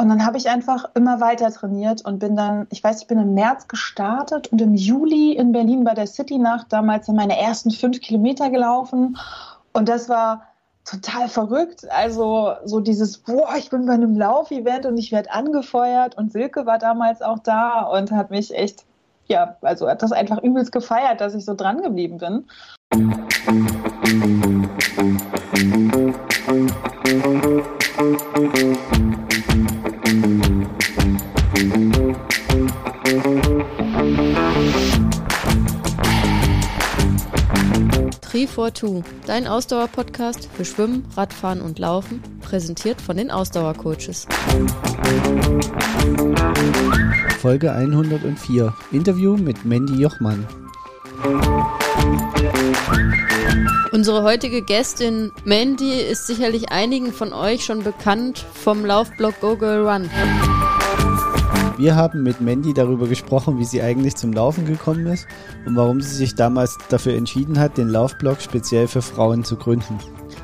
Und dann habe ich einfach immer weiter trainiert und bin dann, ich weiß, ich bin im März gestartet und im Juli in Berlin bei der City Nacht damals in meine ersten fünf Kilometer gelaufen. Und das war total verrückt. Also so dieses, boah, ich bin bei einem Laufevent und ich werde angefeuert. Und Silke war damals auch da und hat mich echt, ja, also hat das einfach übelst gefeiert, dass ich so dran geblieben bin. Musik Three42, dein Ausdauer-Podcast für Schwimmen, Radfahren und Laufen, präsentiert von den Ausdauercoaches. Folge 104. Interview mit Mandy Jochmann. Unsere heutige Gästin Mandy ist sicherlich einigen von euch schon bekannt vom Laufblog Google Girl Run. Wir haben mit Mandy darüber gesprochen, wie sie eigentlich zum Laufen gekommen ist und warum sie sich damals dafür entschieden hat, den Laufblog speziell für Frauen zu gründen.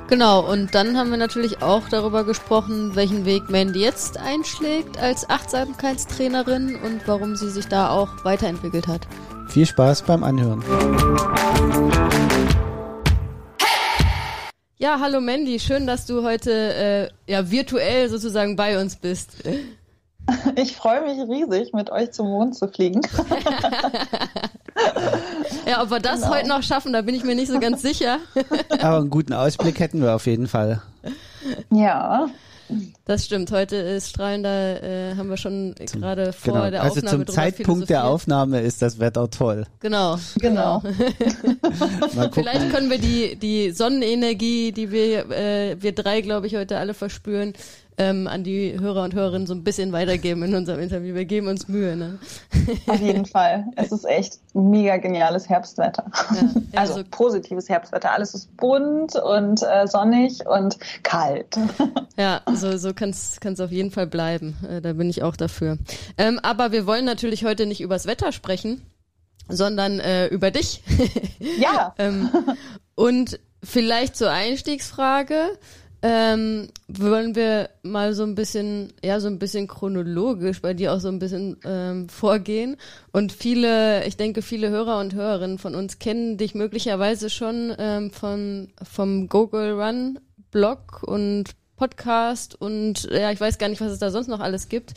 Genau, und dann haben wir natürlich auch darüber gesprochen, welchen Weg Mandy jetzt einschlägt als Achtsamkeitstrainerin und warum sie sich da auch weiterentwickelt hat. Viel Spaß beim Anhören. Ja, hallo Mandy, schön, dass du heute äh, ja virtuell sozusagen bei uns bist. Ich freue mich riesig, mit euch zum Mond zu fliegen. ja, ob wir das genau. heute noch schaffen, da bin ich mir nicht so ganz sicher. Aber einen guten Ausblick hätten wir auf jeden Fall. Ja. Das stimmt. Heute ist strahlender, äh, haben wir schon gerade vor genau. der also Aufnahme. Also zum Zeitpunkt der Aufnahme ist das Wetter toll. Genau, genau. Vielleicht können wir die die Sonnenenergie, die wir äh, wir drei, glaube ich, heute alle verspüren, ähm, an die Hörer und Hörerinnen so ein bisschen weitergeben in unserem Interview. Wir geben uns Mühe. Ne? Auf jeden Fall. Es ist echt mega geniales Herbstwetter. Ja, also, also, positives Herbstwetter. Alles ist bunt und äh, sonnig und kalt. Ja, so, so kann es auf jeden Fall bleiben. Äh, da bin ich auch dafür. Ähm, aber wir wollen natürlich heute nicht übers Wetter sprechen, sondern äh, über dich. Ja. ähm, und vielleicht zur Einstiegsfrage ähm, wollen wir mal so ein bisschen, ja, so ein bisschen chronologisch bei dir auch so ein bisschen ähm, vorgehen. Und viele, ich denke, viele Hörer und Hörerinnen von uns kennen dich möglicherweise schon ähm, von, vom Google Run Blog und Podcast und ja, ich weiß gar nicht, was es da sonst noch alles gibt.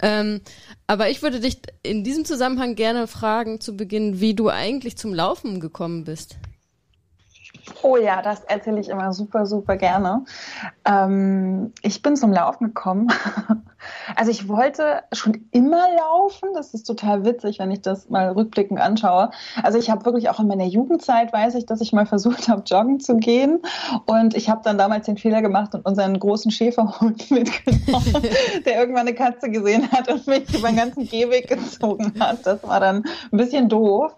Ähm, aber ich würde dich in diesem Zusammenhang gerne fragen zu Beginn, wie du eigentlich zum Laufen gekommen bist. Oh ja, das erzähle ich immer super, super gerne. Ähm, ich bin zum Laufen gekommen. Also ich wollte schon immer laufen. Das ist total witzig, wenn ich das mal rückblickend anschaue. Also ich habe wirklich auch in meiner Jugendzeit weiß ich, dass ich mal versucht habe, joggen zu gehen. Und ich habe dann damals den Fehler gemacht und unseren großen Schäferhund mitgenommen, der irgendwann eine Katze gesehen hat und mich über den ganzen Gehweg gezogen hat. Das war dann ein bisschen doof.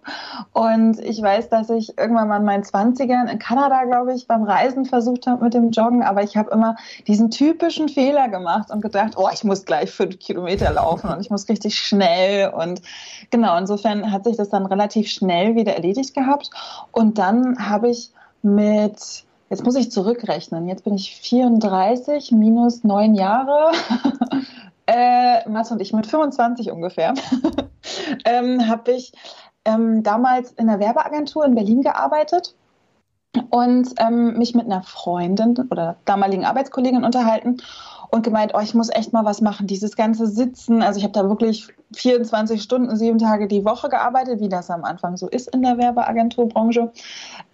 Und ich weiß, dass ich irgendwann mal in meinen Zwanzigern in Kanada, glaube ich, beim Reisen versucht habe mit dem Joggen, aber ich habe immer diesen typischen Fehler gemacht und gedacht, oh, ich muss gleich fünf Kilometer laufen und ich muss richtig schnell und genau, insofern hat sich das dann relativ schnell wieder erledigt gehabt und dann habe ich mit Jetzt muss ich zurückrechnen. Jetzt bin ich 34 minus neun Jahre. äh, Mats und ich mit 25 ungefähr. ähm, habe ich ähm, damals in einer Werbeagentur in Berlin gearbeitet und ähm, mich mit einer Freundin oder damaligen Arbeitskollegin unterhalten und gemeint, oh, ich muss echt mal was machen. Dieses ganze Sitzen, also ich habe da wirklich 24 Stunden, sieben Tage die Woche gearbeitet, wie das am Anfang so ist in der Werbeagenturbranche.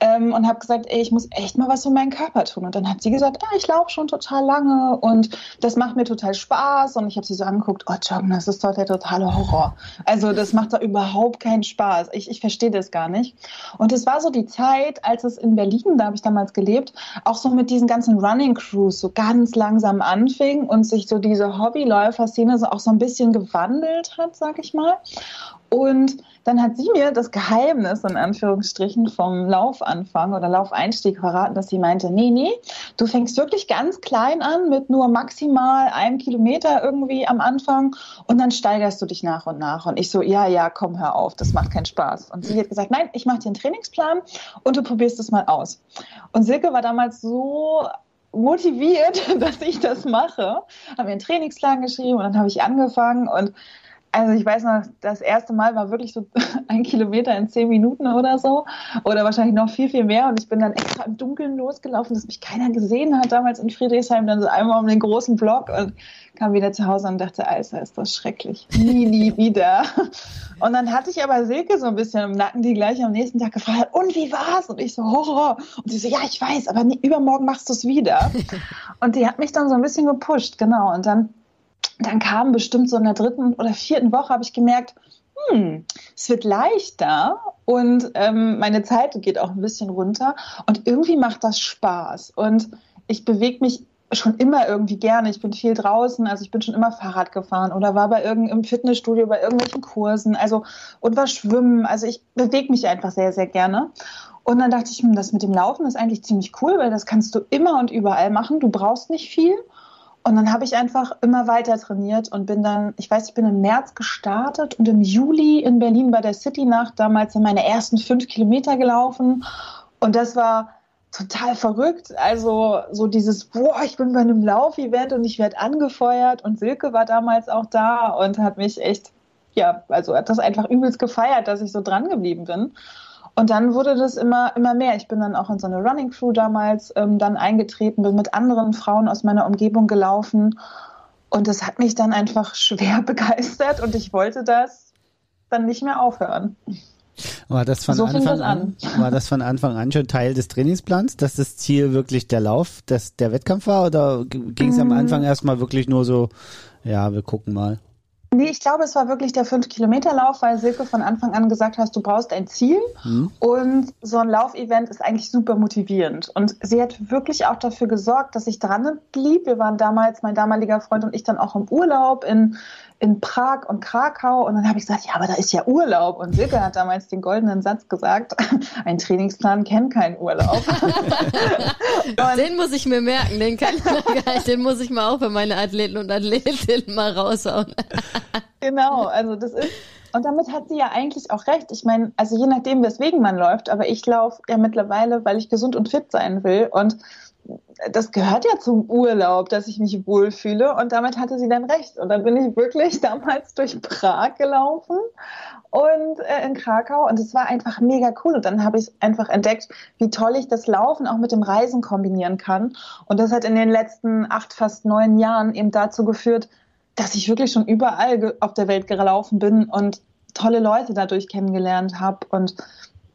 Ähm, und habe gesagt, ey, ich muss echt mal was für meinen Körper tun. Und dann hat sie gesagt, ah, ich laufe schon total lange und das macht mir total Spaß. Und ich habe sie so angeguckt, oh, Joggen, das ist doch der totale Horror. Also das macht da überhaupt keinen Spaß. Ich, ich verstehe das gar nicht. Und es war so die Zeit, als es in Berlin, da habe ich damals gelebt, auch so mit diesen ganzen Running Crews so ganz langsam anfing und sich so diese Hobbyläufer-Szene so auch so ein bisschen gewandelt hat hat, sag ich mal. Und dann hat sie mir das Geheimnis in Anführungsstrichen vom Laufanfang oder Laufeinstieg verraten, dass sie meinte, nee, nee, du fängst wirklich ganz klein an mit nur maximal einem Kilometer irgendwie am Anfang und dann steigerst du dich nach und nach. Und ich so, ja, ja, komm, hör auf, das macht keinen Spaß. Und sie hat gesagt, nein, ich mache dir einen Trainingsplan und du probierst es mal aus. Und Silke war damals so motiviert, dass ich das mache, haben mir einen Trainingsplan geschrieben und dann habe ich angefangen und also ich weiß noch, das erste Mal war wirklich so ein Kilometer in zehn Minuten oder so. Oder wahrscheinlich noch viel, viel mehr. Und ich bin dann extra im Dunkeln losgelaufen, dass mich keiner gesehen hat, damals in Friedrichshain, dann so einmal um den großen Block und kam wieder zu Hause und dachte, Alter, ist das schrecklich. Nie, nie wieder. Und dann hatte ich aber Silke so ein bisschen im Nacken, die gleich am nächsten Tag gefragt hat, und wie war's? Und ich so, Horror. Und sie so, ja, ich weiß, aber nie, übermorgen machst du es wieder. Und die hat mich dann so ein bisschen gepusht, genau. Und dann dann kam bestimmt so in der dritten oder vierten Woche, habe ich gemerkt, hm, es wird leichter und ähm, meine Zeit geht auch ein bisschen runter und irgendwie macht das Spaß und ich bewege mich schon immer irgendwie gerne. Ich bin viel draußen, also ich bin schon immer Fahrrad gefahren oder war bei irgendeinem Fitnessstudio bei irgendwelchen Kursen, also und war schwimmen. Also ich bewege mich einfach sehr, sehr gerne. Und dann dachte ich, hm, das mit dem Laufen ist eigentlich ziemlich cool, weil das kannst du immer und überall machen. Du brauchst nicht viel und dann habe ich einfach immer weiter trainiert und bin dann, ich weiß, ich bin im März gestartet und im Juli in Berlin bei der City Nacht damals meine ersten fünf Kilometer gelaufen. Und das war total verrückt. Also so dieses, boah, ich bin bei einem Laufevent und ich werde angefeuert. Und Silke war damals auch da und hat mich echt, ja, also hat das einfach übelst gefeiert, dass ich so dran geblieben bin. Und dann wurde das immer, immer mehr. Ich bin dann auch in so eine Running Crew damals ähm, dann eingetreten, bin mit anderen Frauen aus meiner Umgebung gelaufen. Und das hat mich dann einfach schwer begeistert und ich wollte das dann nicht mehr aufhören. War das von so Anfang an, an, war das von Anfang an schon Teil des Trainingsplans, dass das Ziel wirklich der Lauf, dass der Wettkampf war oder ging es am mm. Anfang erstmal wirklich nur so, ja, wir gucken mal? Nee, ich glaube, es war wirklich der 5-Kilometer-Lauf, weil Silke von Anfang an gesagt hat, du brauchst ein Ziel. Mhm. Und so ein Laufevent ist eigentlich super motivierend. Und sie hat wirklich auch dafür gesorgt, dass ich dran blieb. Wir waren damals, mein damaliger Freund und ich, dann auch im Urlaub in in Prag und Krakau und dann habe ich gesagt, ja, aber da ist ja Urlaub und Silke hat damals den goldenen Satz gesagt, ein Trainingsplan kennt keinen Urlaub. den muss ich mir merken, den kann ich, den muss ich mal auch für meine Athleten und Athletinnen mal raushauen. genau, also das ist und damit hat sie ja eigentlich auch recht. Ich meine, also je nachdem, weswegen man läuft, aber ich laufe ja mittlerweile, weil ich gesund und fit sein will und das gehört ja zum Urlaub, dass ich mich wohlfühle. Und damit hatte sie dann recht. Und dann bin ich wirklich damals durch Prag gelaufen und äh, in Krakau. Und es war einfach mega cool. Und dann habe ich einfach entdeckt, wie toll ich das Laufen auch mit dem Reisen kombinieren kann. Und das hat in den letzten acht, fast neun Jahren eben dazu geführt, dass ich wirklich schon überall auf der Welt gelaufen bin und tolle Leute dadurch kennengelernt habe und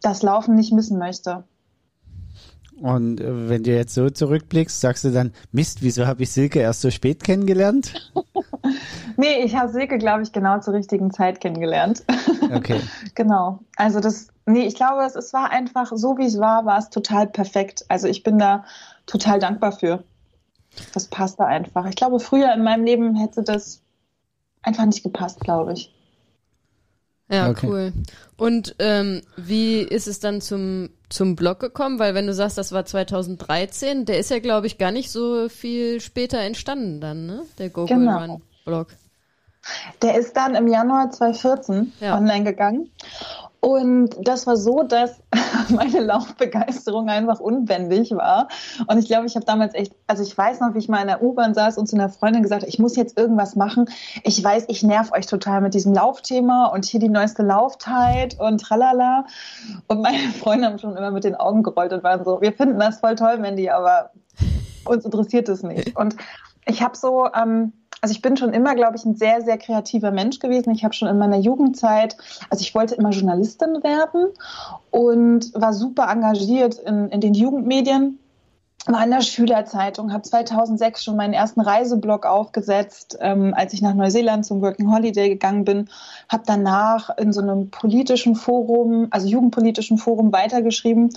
das Laufen nicht missen möchte. Und äh, wenn du jetzt so zurückblickst, sagst du dann, Mist, wieso habe ich Silke erst so spät kennengelernt? nee, ich habe Silke, glaube ich, genau zur richtigen Zeit kennengelernt. Okay. genau. Also das, nee, ich glaube, es, es war einfach, so wie es war, war es total perfekt. Also ich bin da total dankbar für. Das passte einfach. Ich glaube, früher in meinem Leben hätte das einfach nicht gepasst, glaube ich. Ja, okay. cool. Und ähm, wie ist es dann zum, zum Blog gekommen? Weil wenn du sagst, das war 2013, der ist ja, glaube ich, gar nicht so viel später entstanden dann, ne? Der Go genau. Run Blog. Der ist dann im Januar 2014 ja. online gegangen. Und das war so, dass meine Laufbegeisterung einfach unbändig war. Und ich glaube, ich habe damals echt, also ich weiß noch, wie ich mal in der U-Bahn saß und zu einer Freundin gesagt habe, ich muss jetzt irgendwas machen. Ich weiß, ich nerv euch total mit diesem Laufthema und hier die neueste Lauftheit und tralala. Und meine Freunde haben schon immer mit den Augen gerollt und waren so, wir finden das voll toll, Mandy, aber uns interessiert es nicht. Und ich habe so, ähm, also ich bin schon immer, glaube ich, ein sehr, sehr kreativer Mensch gewesen. Ich habe schon in meiner Jugendzeit, also ich wollte immer Journalistin werden und war super engagiert in, in den Jugendmedien war in der Schülerzeitung, habe 2006 schon meinen ersten Reiseblog aufgesetzt, ähm, als ich nach Neuseeland zum Working Holiday gegangen bin, habe danach in so einem politischen Forum, also jugendpolitischen Forum weitergeschrieben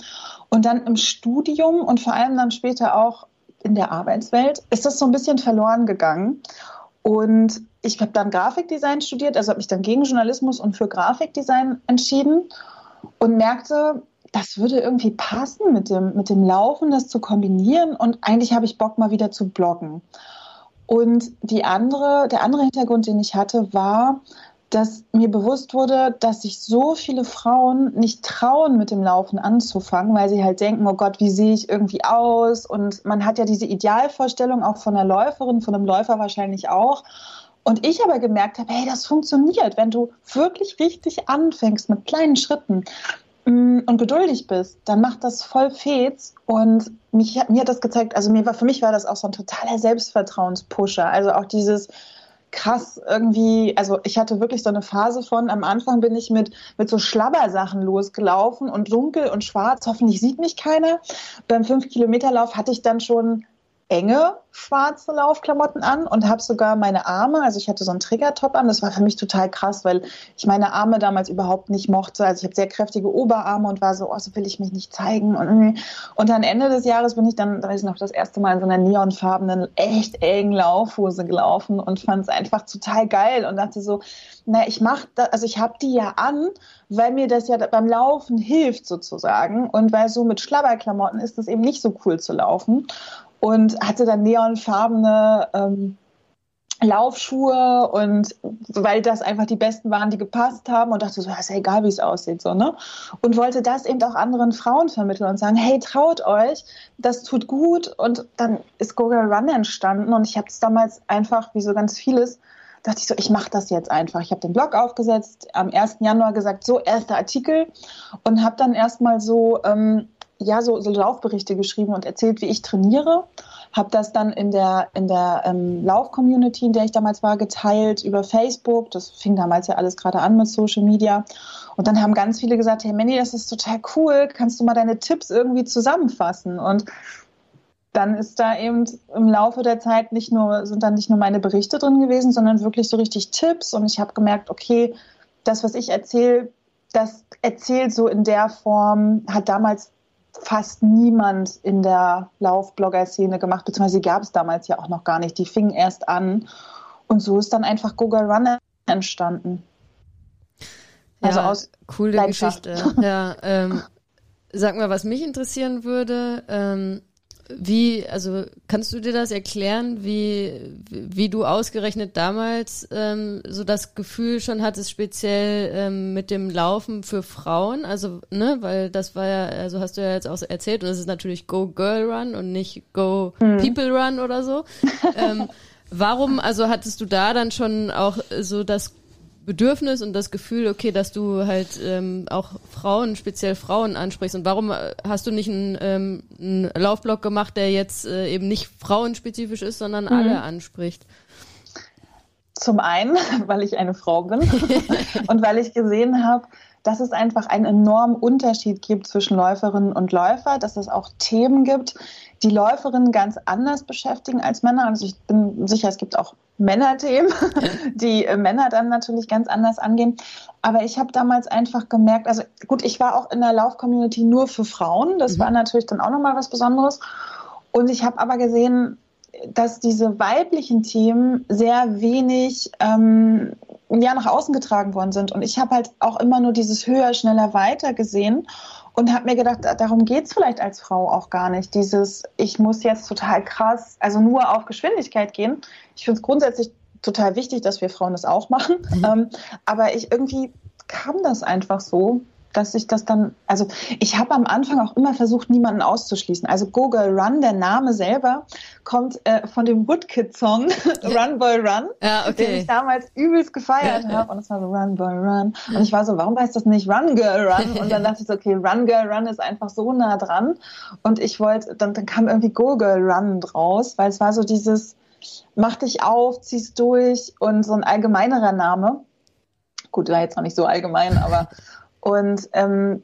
und dann im Studium und vor allem dann später auch in der Arbeitswelt ist das so ein bisschen verloren gegangen. Und ich habe dann Grafikdesign studiert, also habe mich dann gegen Journalismus und für Grafikdesign entschieden und merkte, das würde irgendwie passen mit dem, mit dem Laufen, das zu kombinieren. Und eigentlich habe ich Bock, mal wieder zu bloggen. Und die andere, der andere Hintergrund, den ich hatte, war, dass mir bewusst wurde, dass sich so viele Frauen nicht trauen, mit dem Laufen anzufangen, weil sie halt denken, oh Gott, wie sehe ich irgendwie aus? Und man hat ja diese Idealvorstellung auch von einer Läuferin, von einem Läufer wahrscheinlich auch. Und ich aber gemerkt habe, hey, das funktioniert, wenn du wirklich richtig anfängst mit kleinen Schritten mm, und geduldig bist, dann macht das voll Fets. Und mich, mir hat das gezeigt, also mir war, für mich war das auch so ein totaler Selbstvertrauenspusher. Also auch dieses, krass irgendwie, also ich hatte wirklich so eine Phase von, am Anfang bin ich mit, mit so Schlabbersachen losgelaufen und dunkel und schwarz, hoffentlich sieht mich keiner. Beim 5-Kilometer-Lauf hatte ich dann schon enge schwarze Laufklamotten an und habe sogar meine Arme, also ich hatte so einen Triggertop an, das war für mich total krass, weil ich meine Arme damals überhaupt nicht mochte. Also ich habe sehr kräftige Oberarme und war so, oh, so will ich mich nicht zeigen. Und, und dann Ende des Jahres bin ich dann, da ist noch das erste Mal in so einer neonfarbenen, echt engen Laufhose gelaufen und fand es einfach total geil und dachte so, na, ich mach das, also ich habe die ja an, weil mir das ja beim Laufen hilft sozusagen und weil so mit Schlabberklamotten ist es eben nicht so cool zu laufen und hatte dann neonfarbene ähm, Laufschuhe und weil das einfach die besten waren, die gepasst haben und dachte so, ja, ist ja egal, wie es aussieht, so, ne? Und wollte das eben auch anderen Frauen vermitteln und sagen, hey, traut euch, das tut gut und dann ist Google Run entstanden und ich habe es damals einfach, wie so ganz vieles, dachte ich so, ich mache das jetzt einfach. Ich habe den Blog aufgesetzt, am 1. Januar gesagt, so, erster Artikel und habe dann erstmal so ähm, ja so, so Laufberichte geschrieben und erzählt, wie ich trainiere. Habe das dann in der, in der ähm, Lauf-Community, in der ich damals war, geteilt über Facebook. Das fing damals ja alles gerade an mit Social Media. Und dann haben ganz viele gesagt, hey Manny, das ist total cool. Kannst du mal deine Tipps irgendwie zusammenfassen? Und dann ist da eben im Laufe der Zeit nicht nur, sind dann nicht nur meine Berichte drin gewesen, sondern wirklich so richtig Tipps. Und ich habe gemerkt, okay, das, was ich erzähle, das erzählt so in der Form, hat damals fast niemand in der Laufblogger-Szene gemacht, beziehungsweise gab es damals ja auch noch gar nicht. Die fingen erst an und so ist dann einfach Google Run entstanden. Also ja, aus coole Geschichte. Ja, ähm, sag mal, was mich interessieren würde, ähm, wie, also kannst du dir das erklären, wie, wie du ausgerechnet damals ähm, so das Gefühl schon hattest, speziell ähm, mit dem Laufen für Frauen? Also, ne, weil das war ja, also hast du ja jetzt auch erzählt, und das ist natürlich Go Girl Run und nicht Go mhm. People Run oder so. ähm, warum, also hattest du da dann schon auch so das Bedürfnis und das Gefühl, okay, dass du halt ähm, auch Frauen, speziell Frauen ansprichst. Und warum äh, hast du nicht einen, ähm, einen Laufblock gemacht, der jetzt äh, eben nicht frauenspezifisch ist, sondern mhm. alle anspricht? Zum einen, weil ich eine Frau bin und weil ich gesehen habe, dass es einfach einen enormen Unterschied gibt zwischen Läuferinnen und Läufer, dass es auch Themen gibt, die Läuferinnen ganz anders beschäftigen als Männer. Also ich bin sicher, es gibt auch Männerthemen, die äh, Männer dann natürlich ganz anders angehen. Aber ich habe damals einfach gemerkt, also gut, ich war auch in der Lauf-Community nur für Frauen. Das mhm. war natürlich dann auch nochmal was Besonderes. Und ich habe aber gesehen, dass diese weiblichen Themen sehr wenig ähm, ja, nach außen getragen worden sind. Und ich habe halt auch immer nur dieses höher, schneller, weiter gesehen und habe mir gedacht, darum geht es vielleicht als Frau auch gar nicht. Dieses, ich muss jetzt total krass, also nur auf Geschwindigkeit gehen. Ich finde es grundsätzlich total wichtig, dass wir Frauen das auch machen. Mhm. Ähm, aber ich irgendwie kam das einfach so, dass ich das dann, also ich habe am Anfang auch immer versucht, niemanden auszuschließen. Also Google Run, der Name selber, kommt äh, von dem Woodkid-Song Run Boy Run, ja, okay. den ich damals übelst gefeiert ja, habe. Und es war so Run Boy Run. Und ich war so, warum heißt das nicht Run Girl Run? Und dann dachte ich so, okay, Run Girl Run ist einfach so nah dran. Und ich wollte, dann, dann kam irgendwie Go Girl Run draus, weil es war so dieses, mach dich auf, zieh's durch und so ein allgemeinerer Name. Gut, war jetzt noch nicht so allgemein, aber und ähm,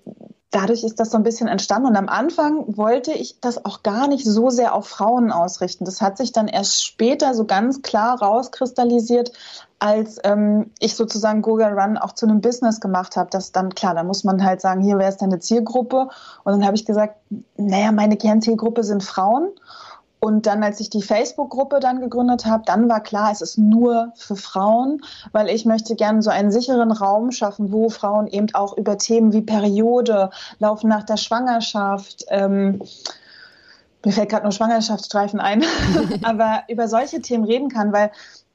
dadurch ist das so ein bisschen entstanden. Und am Anfang wollte ich das auch gar nicht so sehr auf Frauen ausrichten. Das hat sich dann erst später so ganz klar rauskristallisiert, als ähm, ich sozusagen Google Run auch zu einem Business gemacht habe. Das dann klar, da muss man halt sagen, hier wäre es deine Zielgruppe. Und dann habe ich gesagt, naja, meine Kernzielgruppe sind Frauen. Und dann, als ich die Facebook-Gruppe dann gegründet habe, dann war klar, es ist nur für Frauen, weil ich möchte gerne so einen sicheren Raum schaffen, wo Frauen eben auch über Themen wie Periode, Laufen nach der Schwangerschaft, ähm, mir fällt gerade nur Schwangerschaftsstreifen ein, aber über solche Themen reden kann, weil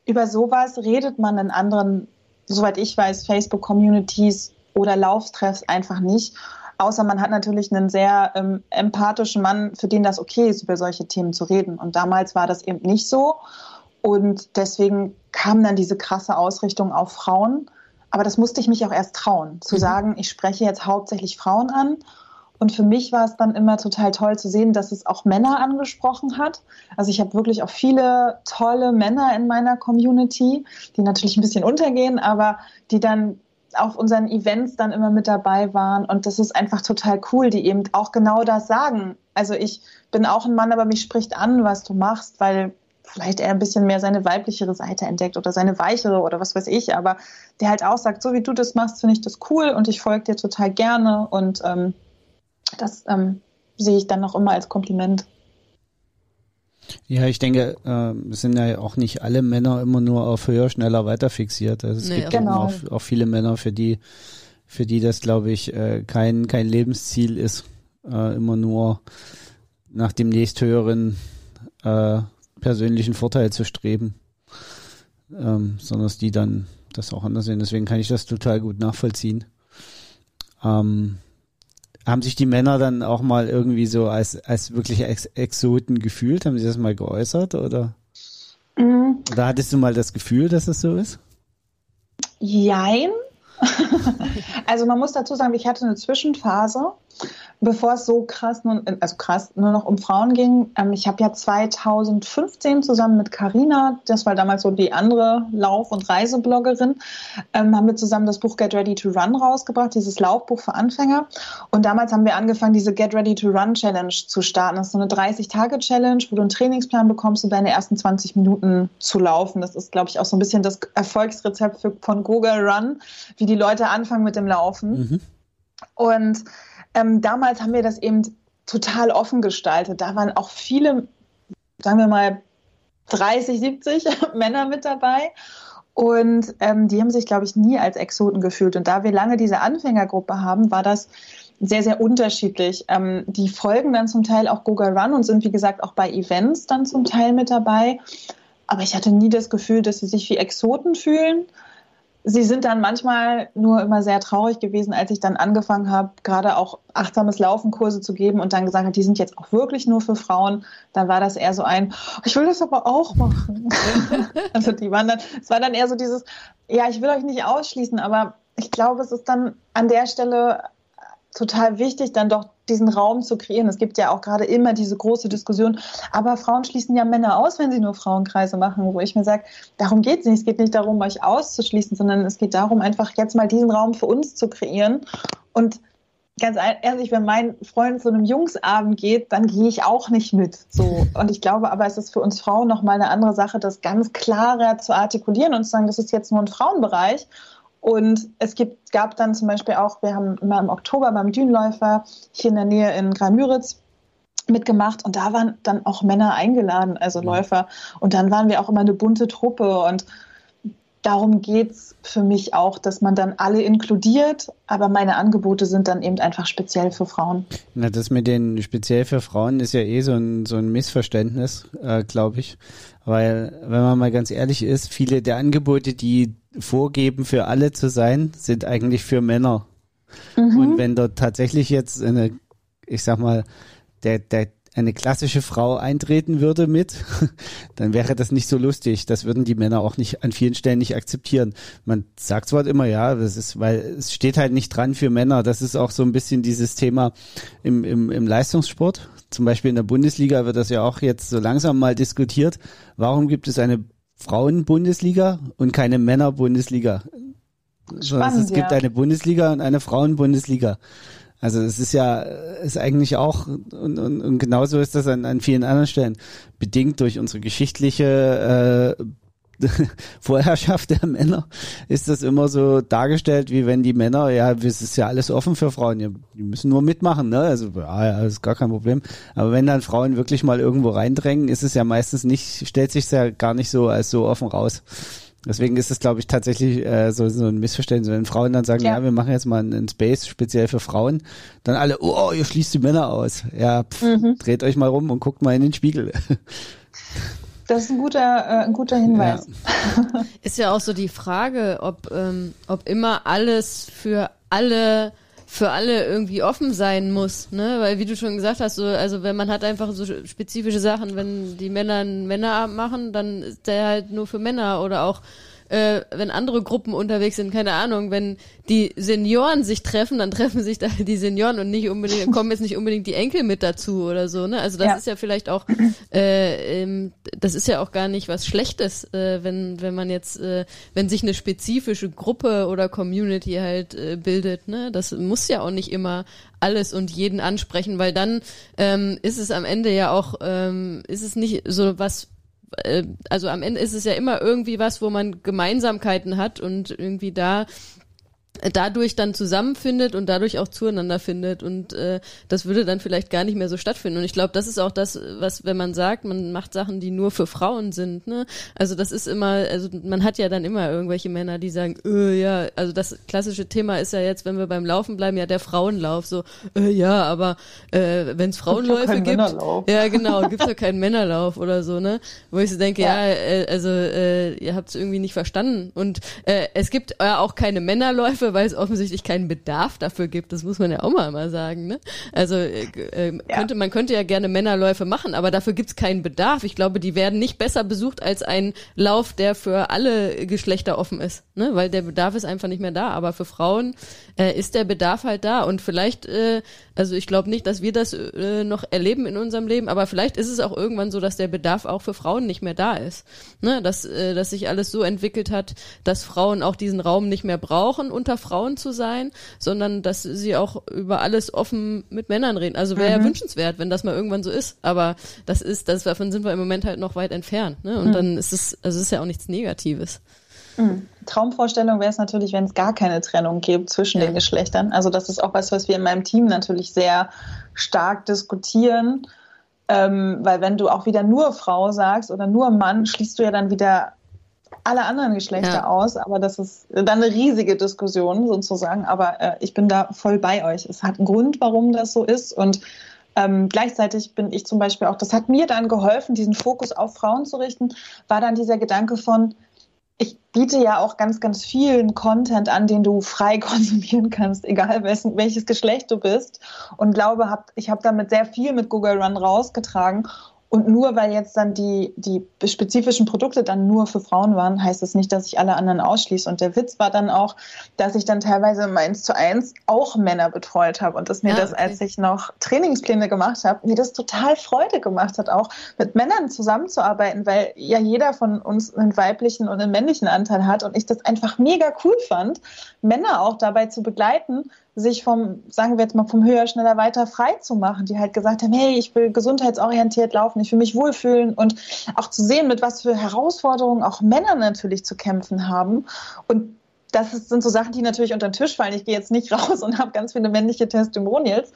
über sowas redet man in anderen soweit ich weiß, Facebook-Communities oder Lauftreffs einfach nicht. Außer man hat natürlich einen sehr ähm, empathischen Mann, für den das okay ist, über solche Themen zu reden. Und damals war das eben nicht so. Und deswegen kam dann diese krasse Ausrichtung auf Frauen. Aber das musste ich mich auch erst trauen, zu mhm. sagen, ich spreche jetzt hauptsächlich Frauen an. Und für mich war es dann immer total toll zu sehen, dass es auch Männer angesprochen hat. Also ich habe wirklich auch viele tolle Männer in meiner Community, die natürlich ein bisschen untergehen, aber die dann auf unseren Events dann immer mit dabei waren. Und das ist einfach total cool, die eben auch genau das sagen. Also ich bin auch ein Mann, aber mich spricht an, was du machst, weil vielleicht er ein bisschen mehr seine weiblichere Seite entdeckt oder seine weichere oder was weiß ich, aber der halt auch sagt, so wie du das machst, finde ich das cool und ich folge dir total gerne und ähm, das ähm, sehe ich dann noch immer als Kompliment. Ja, ich denke, äh, sind ja auch nicht alle Männer immer nur auf höher, schneller, weiter fixiert. Also es nee, gibt genau. auch, auch, viele Männer, für die, für die das, glaube ich, äh, kein, kein Lebensziel ist, äh, immer nur nach dem nächsthöheren äh, persönlichen Vorteil zu streben, ähm, sondern dass die dann das auch anders sehen. Deswegen kann ich das total gut nachvollziehen. Ähm, haben sich die Männer dann auch mal irgendwie so als, als wirkliche Ex Exoten gefühlt? Haben sie das mal geäußert oder? Mhm. Oder hattest du mal das Gefühl, dass es so ist? Jein. also man muss dazu sagen, ich hatte eine Zwischenphase, bevor es so krass, nun, also krass, nur noch um Frauen ging, ähm, ich habe ja 2015 zusammen mit Carina, das war damals so die andere Lauf- und Reisebloggerin, ähm, haben wir zusammen das Buch Get Ready to Run rausgebracht, dieses Laufbuch für Anfänger. Und damals haben wir angefangen, diese Get Ready to Run Challenge zu starten. Das ist so eine 30-Tage-Challenge, wo du einen Trainingsplan bekommst, um deine ersten 20 Minuten zu laufen. Das ist, glaube ich, auch so ein bisschen das Erfolgsrezept für, von Google Run, wie die Leute anfangen mit dem Laufen. Mhm. Und ähm, damals haben wir das eben total offen gestaltet. Da waren auch viele, sagen wir mal, 30, 70 Männer mit dabei. Und ähm, die haben sich, glaube ich, nie als Exoten gefühlt. Und da wir lange diese Anfängergruppe haben, war das sehr, sehr unterschiedlich. Ähm, die folgen dann zum Teil auch Google Run und sind, wie gesagt, auch bei Events dann zum Teil mit dabei. Aber ich hatte nie das Gefühl, dass sie sich wie Exoten fühlen sie sind dann manchmal nur immer sehr traurig gewesen, als ich dann angefangen habe, gerade auch achtsames Laufenkurse zu geben und dann gesagt habe, die sind jetzt auch wirklich nur für Frauen. Dann war das eher so ein, ich will das aber auch machen. also die waren dann, es war dann eher so dieses, ja, ich will euch nicht ausschließen, aber ich glaube, es ist dann an der Stelle total wichtig, dann doch diesen Raum zu kreieren. Es gibt ja auch gerade immer diese große Diskussion, aber Frauen schließen ja Männer aus, wenn sie nur Frauenkreise machen, wo ich mir sage, darum geht es nicht. Es geht nicht darum, euch auszuschließen, sondern es geht darum, einfach jetzt mal diesen Raum für uns zu kreieren. Und ganz ehrlich, wenn mein Freund zu einem Jungsabend geht, dann gehe ich auch nicht mit. So. Und ich glaube aber, es ist für uns Frauen nochmal eine andere Sache, das ganz klarer zu artikulieren und zu sagen, das ist jetzt nur ein Frauenbereich. Und es gibt, gab dann zum Beispiel auch, wir haben immer im Oktober beim Dünenläufer hier in der Nähe in Graal-Müritz mitgemacht und da waren dann auch Männer eingeladen, also mhm. Läufer. Und dann waren wir auch immer eine bunte Truppe und darum geht es für mich auch, dass man dann alle inkludiert, aber meine Angebote sind dann eben einfach speziell für Frauen. Na, das mit den speziell für Frauen ist ja eh so ein, so ein Missverständnis, äh, glaube ich. Weil, wenn man mal ganz ehrlich ist, viele der Angebote, die vorgeben, für alle zu sein, sind eigentlich für Männer. Mhm. Und wenn dort tatsächlich jetzt eine, ich sag mal, der, der, eine klassische Frau eintreten würde mit, dann wäre das nicht so lustig. Das würden die Männer auch nicht an vielen Stellen nicht akzeptieren. Man sagt zwar immer, ja, das ist, weil es steht halt nicht dran für Männer. Das ist auch so ein bisschen dieses Thema im, im, im Leistungssport. Zum Beispiel in der Bundesliga wird das ja auch jetzt so langsam mal diskutiert. Warum gibt es eine Frauen-Bundesliga und keine Männer-Bundesliga. Spannend, es gibt ja. eine Bundesliga und eine Frauen-Bundesliga. Also es ist ja, ist eigentlich auch, und, und, und genauso ist das an, an vielen anderen Stellen, bedingt durch unsere geschichtliche äh, Vorherrschaft der Männer ist das immer so dargestellt, wie wenn die Männer, ja, es ist ja alles offen für Frauen, die müssen nur mitmachen, ne? Also ja, ja, ist gar kein Problem. Aber wenn dann Frauen wirklich mal irgendwo reindrängen, ist es ja meistens nicht, stellt sich ja gar nicht so als so offen raus. Deswegen ist es, glaube ich, tatsächlich äh, so, so ein Missverständnis. Wenn Frauen dann sagen, ja. ja, wir machen jetzt mal einen Space speziell für Frauen, dann alle, oh, ihr schließt die Männer aus. Ja, pff, mhm. dreht euch mal rum und guckt mal in den Spiegel. Das ist ein guter, äh, ein guter Hinweis. Ja. Ist ja auch so die Frage, ob, ähm, ob immer alles für alle für alle irgendwie offen sein muss, ne? Weil wie du schon gesagt hast, so, also wenn man hat einfach so spezifische Sachen, wenn die Männer einen Männerabend machen, dann ist der halt nur für Männer oder auch äh, wenn andere Gruppen unterwegs sind, keine Ahnung, wenn die Senioren sich treffen, dann treffen sich da die Senioren und nicht unbedingt, kommen jetzt nicht unbedingt die Enkel mit dazu oder so, ne? Also das ja. ist ja vielleicht auch, äh, ähm, das ist ja auch gar nicht was Schlechtes, äh, wenn, wenn man jetzt, äh, wenn sich eine spezifische Gruppe oder Community halt äh, bildet, ne? Das muss ja auch nicht immer alles und jeden ansprechen, weil dann ähm, ist es am Ende ja auch, ähm, ist es nicht so was also am Ende ist es ja immer irgendwie was, wo man Gemeinsamkeiten hat und irgendwie da dadurch dann zusammenfindet und dadurch auch zueinander findet und äh, das würde dann vielleicht gar nicht mehr so stattfinden. Und ich glaube das ist auch das was wenn man sagt man macht Sachen die nur für Frauen sind ne? Also das ist immer also man hat ja dann immer irgendwelche Männer die sagen äh, ja also das klassische Thema ist ja jetzt wenn wir beim Laufen bleiben ja der Frauenlauf so äh, ja aber äh, wenn es Frauenläufe gibt ja genau gibt's ja keinen Männerlauf oder so ne? Wo ich so denke ja, ja äh, also äh, ihr habt es irgendwie nicht verstanden. Und äh, es gibt ja auch keine Männerläufe weil es offensichtlich keinen Bedarf dafür gibt. Das muss man ja auch mal immer sagen. Ne? Also äh, äh, könnte man könnte ja gerne Männerläufe machen, aber dafür gibt es keinen Bedarf. Ich glaube, die werden nicht besser besucht als ein Lauf, der für alle Geschlechter offen ist, ne? weil der Bedarf ist einfach nicht mehr da. Aber für Frauen äh, ist der Bedarf halt da und vielleicht, äh, also ich glaube nicht, dass wir das äh, noch erleben in unserem Leben, aber vielleicht ist es auch irgendwann so, dass der Bedarf auch für Frauen nicht mehr da ist, ne? dass äh, dass sich alles so entwickelt hat, dass Frauen auch diesen Raum nicht mehr brauchen unter Frauen zu sein, sondern dass sie auch über alles offen mit Männern reden. Also wäre mhm. ja wünschenswert, wenn das mal irgendwann so ist. Aber das ist, das, davon sind wir im Moment halt noch weit entfernt. Ne? Und mhm. dann ist es, also es ist ja auch nichts Negatives. Mhm. Traumvorstellung wäre es natürlich, wenn es gar keine Trennung gibt zwischen ja. den Geschlechtern. Also das ist auch was, was wir in meinem Team natürlich sehr stark diskutieren. Ähm, weil wenn du auch wieder nur Frau sagst oder nur Mann, schließt du ja dann wieder alle anderen Geschlechter ja. aus, aber das ist dann eine riesige Diskussion sozusagen. Aber äh, ich bin da voll bei euch. Es hat einen Grund, warum das so ist und ähm, gleichzeitig bin ich zum Beispiel auch, das hat mir dann geholfen, diesen Fokus auf Frauen zu richten, war dann dieser Gedanke von, ich biete ja auch ganz, ganz vielen Content an, den du frei konsumieren kannst, egal wessen, welches Geschlecht du bist. Und glaube, hab, ich habe damit sehr viel mit Google Run rausgetragen. Und nur weil jetzt dann die, die spezifischen Produkte dann nur für Frauen waren, heißt das nicht, dass ich alle anderen ausschließe. Und der Witz war dann auch, dass ich dann teilweise im 1 zu 1 auch Männer betreut habe und dass mir ja, das, als ich noch Trainingspläne gemacht habe, mir das total Freude gemacht hat, auch mit Männern zusammenzuarbeiten, weil ja jeder von uns einen weiblichen und einen männlichen Anteil hat und ich das einfach mega cool fand, Männer auch dabei zu begleiten, sich vom, sagen wir jetzt mal, vom höher, schneller, weiter frei zu machen, die halt gesagt haben, hey, ich will gesundheitsorientiert laufen, ich will mich wohlfühlen und auch zu sehen, mit was für Herausforderungen auch Männer natürlich zu kämpfen haben. Und das sind so Sachen, die natürlich unter den Tisch fallen. Ich gehe jetzt nicht raus und habe ganz viele männliche Testimonials,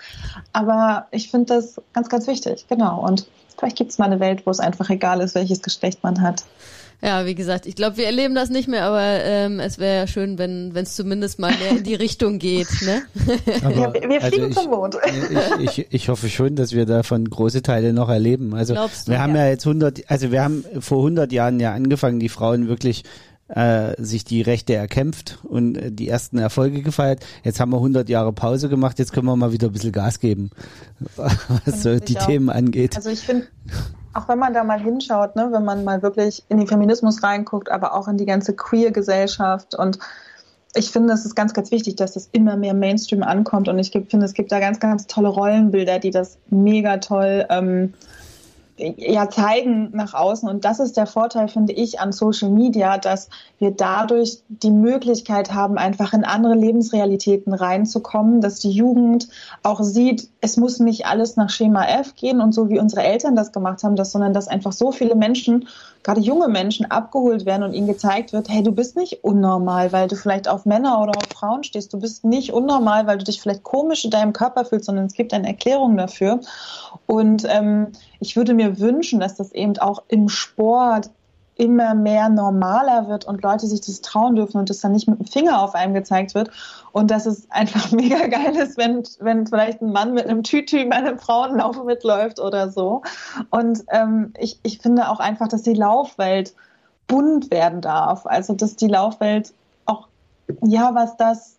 aber ich finde das ganz, ganz wichtig. Genau. Und vielleicht gibt es mal eine Welt, wo es einfach egal ist, welches Geschlecht man hat. Ja, wie gesagt, ich glaube, wir erleben das nicht mehr, aber ähm, es wäre ja schön, wenn es zumindest mal mehr in die Richtung geht. Ne? Aber, ja, wir, wir also fliegen also zum Mond. Ich, ich, ich hoffe schon, dass wir davon große Teile noch erleben. Also Glaubst wir haben ja. ja jetzt 100, also wir haben vor 100 Jahren ja angefangen, die Frauen wirklich äh, sich die Rechte erkämpft und äh, die ersten Erfolge gefeiert. Jetzt haben wir 100 Jahre Pause gemacht, jetzt können wir mal wieder ein bisschen Gas geben, was so die auch. Themen angeht. Also ich finde, auch wenn man da mal hinschaut, ne, wenn man mal wirklich in den Feminismus reinguckt, aber auch in die ganze Queer-Gesellschaft. Und ich finde, es ist ganz, ganz wichtig, dass das immer mehr Mainstream ankommt. Und ich finde, es gibt da ganz, ganz tolle Rollenbilder, die das mega toll ähm, ja zeigen nach außen. Und das ist der Vorteil, finde ich, an Social Media, dass wir dadurch die Möglichkeit haben, einfach in andere Lebensrealitäten reinzukommen, dass die Jugend auch sieht, es muss nicht alles nach Schema F gehen und so wie unsere Eltern das gemacht haben, dass, sondern dass einfach so viele Menschen, gerade junge Menschen, abgeholt werden und ihnen gezeigt wird, hey, du bist nicht unnormal, weil du vielleicht auf Männer oder auf Frauen stehst. Du bist nicht unnormal, weil du dich vielleicht komisch in deinem Körper fühlst, sondern es gibt eine Erklärung dafür. Und ähm, ich würde mir wünschen, dass das eben auch im Sport immer mehr normaler wird und Leute sich das trauen dürfen und das dann nicht mit dem Finger auf einem gezeigt wird und dass es einfach mega geil ist, wenn, wenn vielleicht ein Mann mit einem Tütü bei einem Frauenlauf mitläuft oder so. Und ähm, ich, ich finde auch einfach, dass die Laufwelt bunt werden darf. Also dass die Laufwelt auch, ja, was das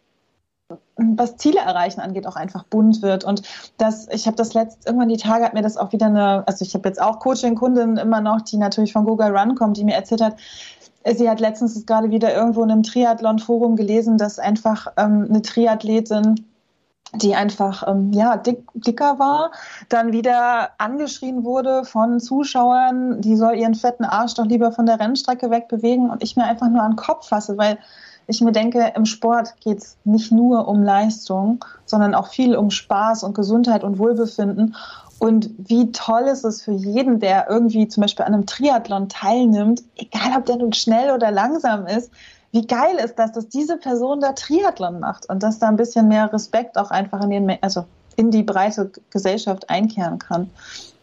was Ziele erreichen angeht, auch einfach bunt wird. Und das, ich habe das letzt, irgendwann die Tage hat mir das auch wieder eine, also ich habe jetzt auch Coaching-Kunden immer noch, die natürlich von Google Run kommt, die mir erzählt hat, sie hat letztens gerade wieder irgendwo in einem Triathlon-Forum gelesen, dass einfach ähm, eine Triathletin die einfach ähm, ja dick, dicker war, dann wieder angeschrien wurde von Zuschauern, die soll ihren fetten Arsch doch lieber von der Rennstrecke wegbewegen und ich mir einfach nur an den Kopf fasse, weil ich mir denke, im Sport geht es nicht nur um Leistung, sondern auch viel um Spaß und Gesundheit und Wohlbefinden. Und wie toll ist es für jeden, der irgendwie zum Beispiel an einem Triathlon teilnimmt, egal ob der nun schnell oder langsam ist, wie geil ist das, dass diese Person da Triathlon macht und dass da ein bisschen mehr Respekt auch einfach in, den, also in die breite Gesellschaft einkehren kann.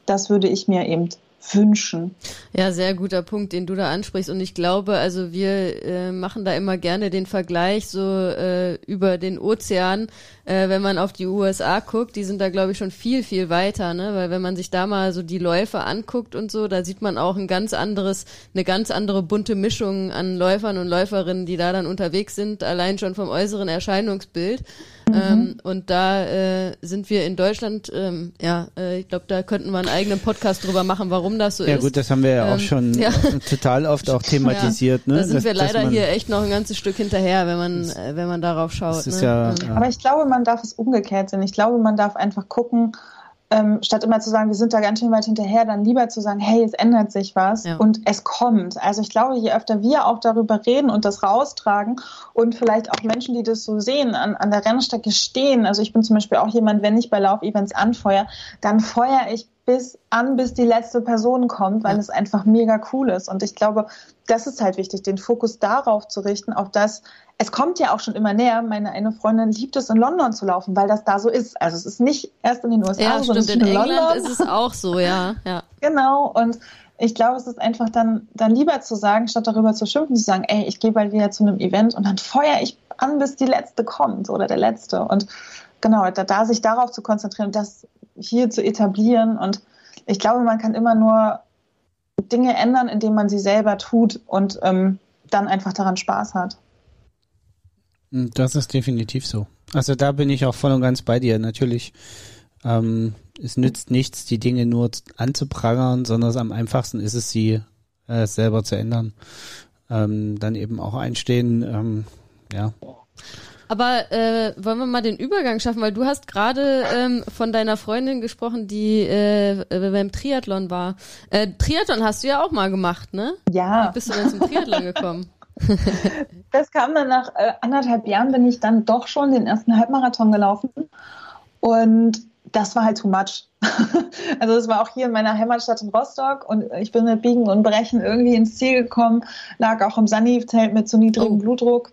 Das würde ich mir eben wünschen. Ja, sehr guter Punkt, den du da ansprichst. Und ich glaube, also wir äh, machen da immer gerne den Vergleich so äh, über den Ozean, äh, wenn man auf die USA guckt, die sind da, glaube ich, schon viel, viel weiter, ne? Weil wenn man sich da mal so die Läufe anguckt und so, da sieht man auch ein ganz anderes, eine ganz andere bunte Mischung an Läufern und Läuferinnen, die da dann unterwegs sind, allein schon vom äußeren Erscheinungsbild. Mhm. Ähm, und da äh, sind wir in Deutschland, ähm, ja, äh, ich glaube, da könnten wir einen eigenen Podcast drüber machen, warum das so ja, ist. Ja gut, das haben wir ja auch ähm, schon ja. total oft auch thematisiert. Ja, ne? Da sind dass, wir leider hier echt noch ein ganzes Stück hinterher, wenn man, äh, wenn man darauf schaut. Ne? Ja, Aber ich glaube, man darf es umgekehrt sehen. Ich glaube, man darf einfach gucken, ähm, statt immer zu sagen, wir sind da ganz schön weit hinterher, dann lieber zu sagen, hey, es ändert sich was ja. und es kommt. Also ich glaube, je öfter wir auch darüber reden und das raustragen und vielleicht auch Menschen, die das so sehen, an, an der Rennstrecke stehen. Also ich bin zum Beispiel auch jemand, wenn ich bei Laufevents anfeuere, dann feuere ich bis an, bis die letzte Person kommt, weil ja. es einfach mega cool ist. Und ich glaube, das ist halt wichtig, den Fokus darauf zu richten, auf das, es kommt ja auch schon immer näher. Meine eine Freundin liebt es, in London zu laufen, weil das da so ist. Also es ist nicht erst in den USA, ja, sondern in, in England London. ist es auch so, ja. ja. Genau. Und ich glaube, es ist einfach dann, dann lieber zu sagen, statt darüber zu schimpfen, zu sagen, ey, ich gehe bald wieder zu einem Event und dann feuere ich an, bis die letzte kommt oder der letzte. Und genau, da, da sich darauf zu konzentrieren das hier zu etablieren. Und ich glaube, man kann immer nur Dinge ändern, indem man sie selber tut und ähm, dann einfach daran Spaß hat. Hm, das ist definitiv so. Also da bin ich auch voll und ganz bei dir. Natürlich, ähm, es nützt nichts, die Dinge nur anzuprangern, sondern am einfachsten ist es, sie äh, selber zu ändern. Ähm, dann eben auch einstehen, ähm, ja. Aber äh, wollen wir mal den Übergang schaffen, weil du hast gerade ähm, von deiner Freundin gesprochen, die äh, beim Triathlon war. Äh, Triathlon hast du ja auch mal gemacht, ne? Ja. Wie bist du denn zum Triathlon gekommen? das kam dann nach äh, anderthalb Jahren, bin ich dann doch schon den ersten Halbmarathon gelaufen. Und das war halt too much. also es war auch hier in meiner Heimatstadt in Rostock und ich bin mit Biegen und Brechen irgendwie ins Ziel gekommen, lag auch im Sunny-Zelt mit zu niedrigem oh. Blutdruck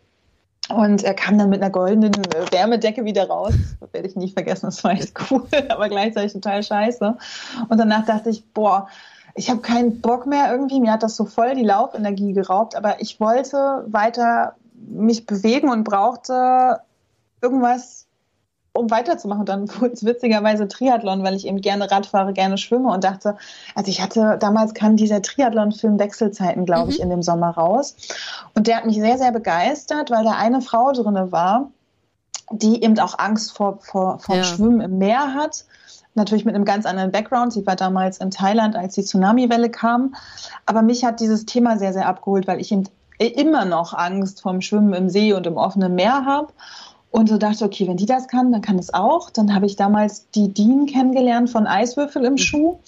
und er kam dann mit einer goldenen äh, Wärmedecke wieder raus. Das werde ich nie vergessen, das war echt cool, aber gleichzeitig total scheiße. Und danach dachte ich, boah, ich habe keinen Bock mehr irgendwie. Mir hat das so voll die Laufenergie geraubt, aber ich wollte weiter mich bewegen und brauchte irgendwas, um weiterzumachen. Und dann wurde es witzigerweise Triathlon, weil ich eben gerne Rad fahre, gerne schwimme und dachte, also ich hatte, damals kam dieser Triathlon-Film Wechselzeiten, glaube mhm. ich, in dem Sommer raus. Und der hat mich sehr, sehr begeistert, weil da eine Frau drinne war, die eben auch Angst vor, vor, vor ja. Schwimmen im Meer hat. Natürlich mit einem ganz anderen Background. Sie war damals in Thailand, als die Tsunami-Welle kam. Aber mich hat dieses Thema sehr, sehr abgeholt, weil ich eben immer noch Angst vom Schwimmen im See und im offenen Meer habe. Und so dachte, okay, wenn die das kann, dann kann es auch. Dann habe ich damals die Dean kennengelernt von Eiswürfel im mhm. Schuh.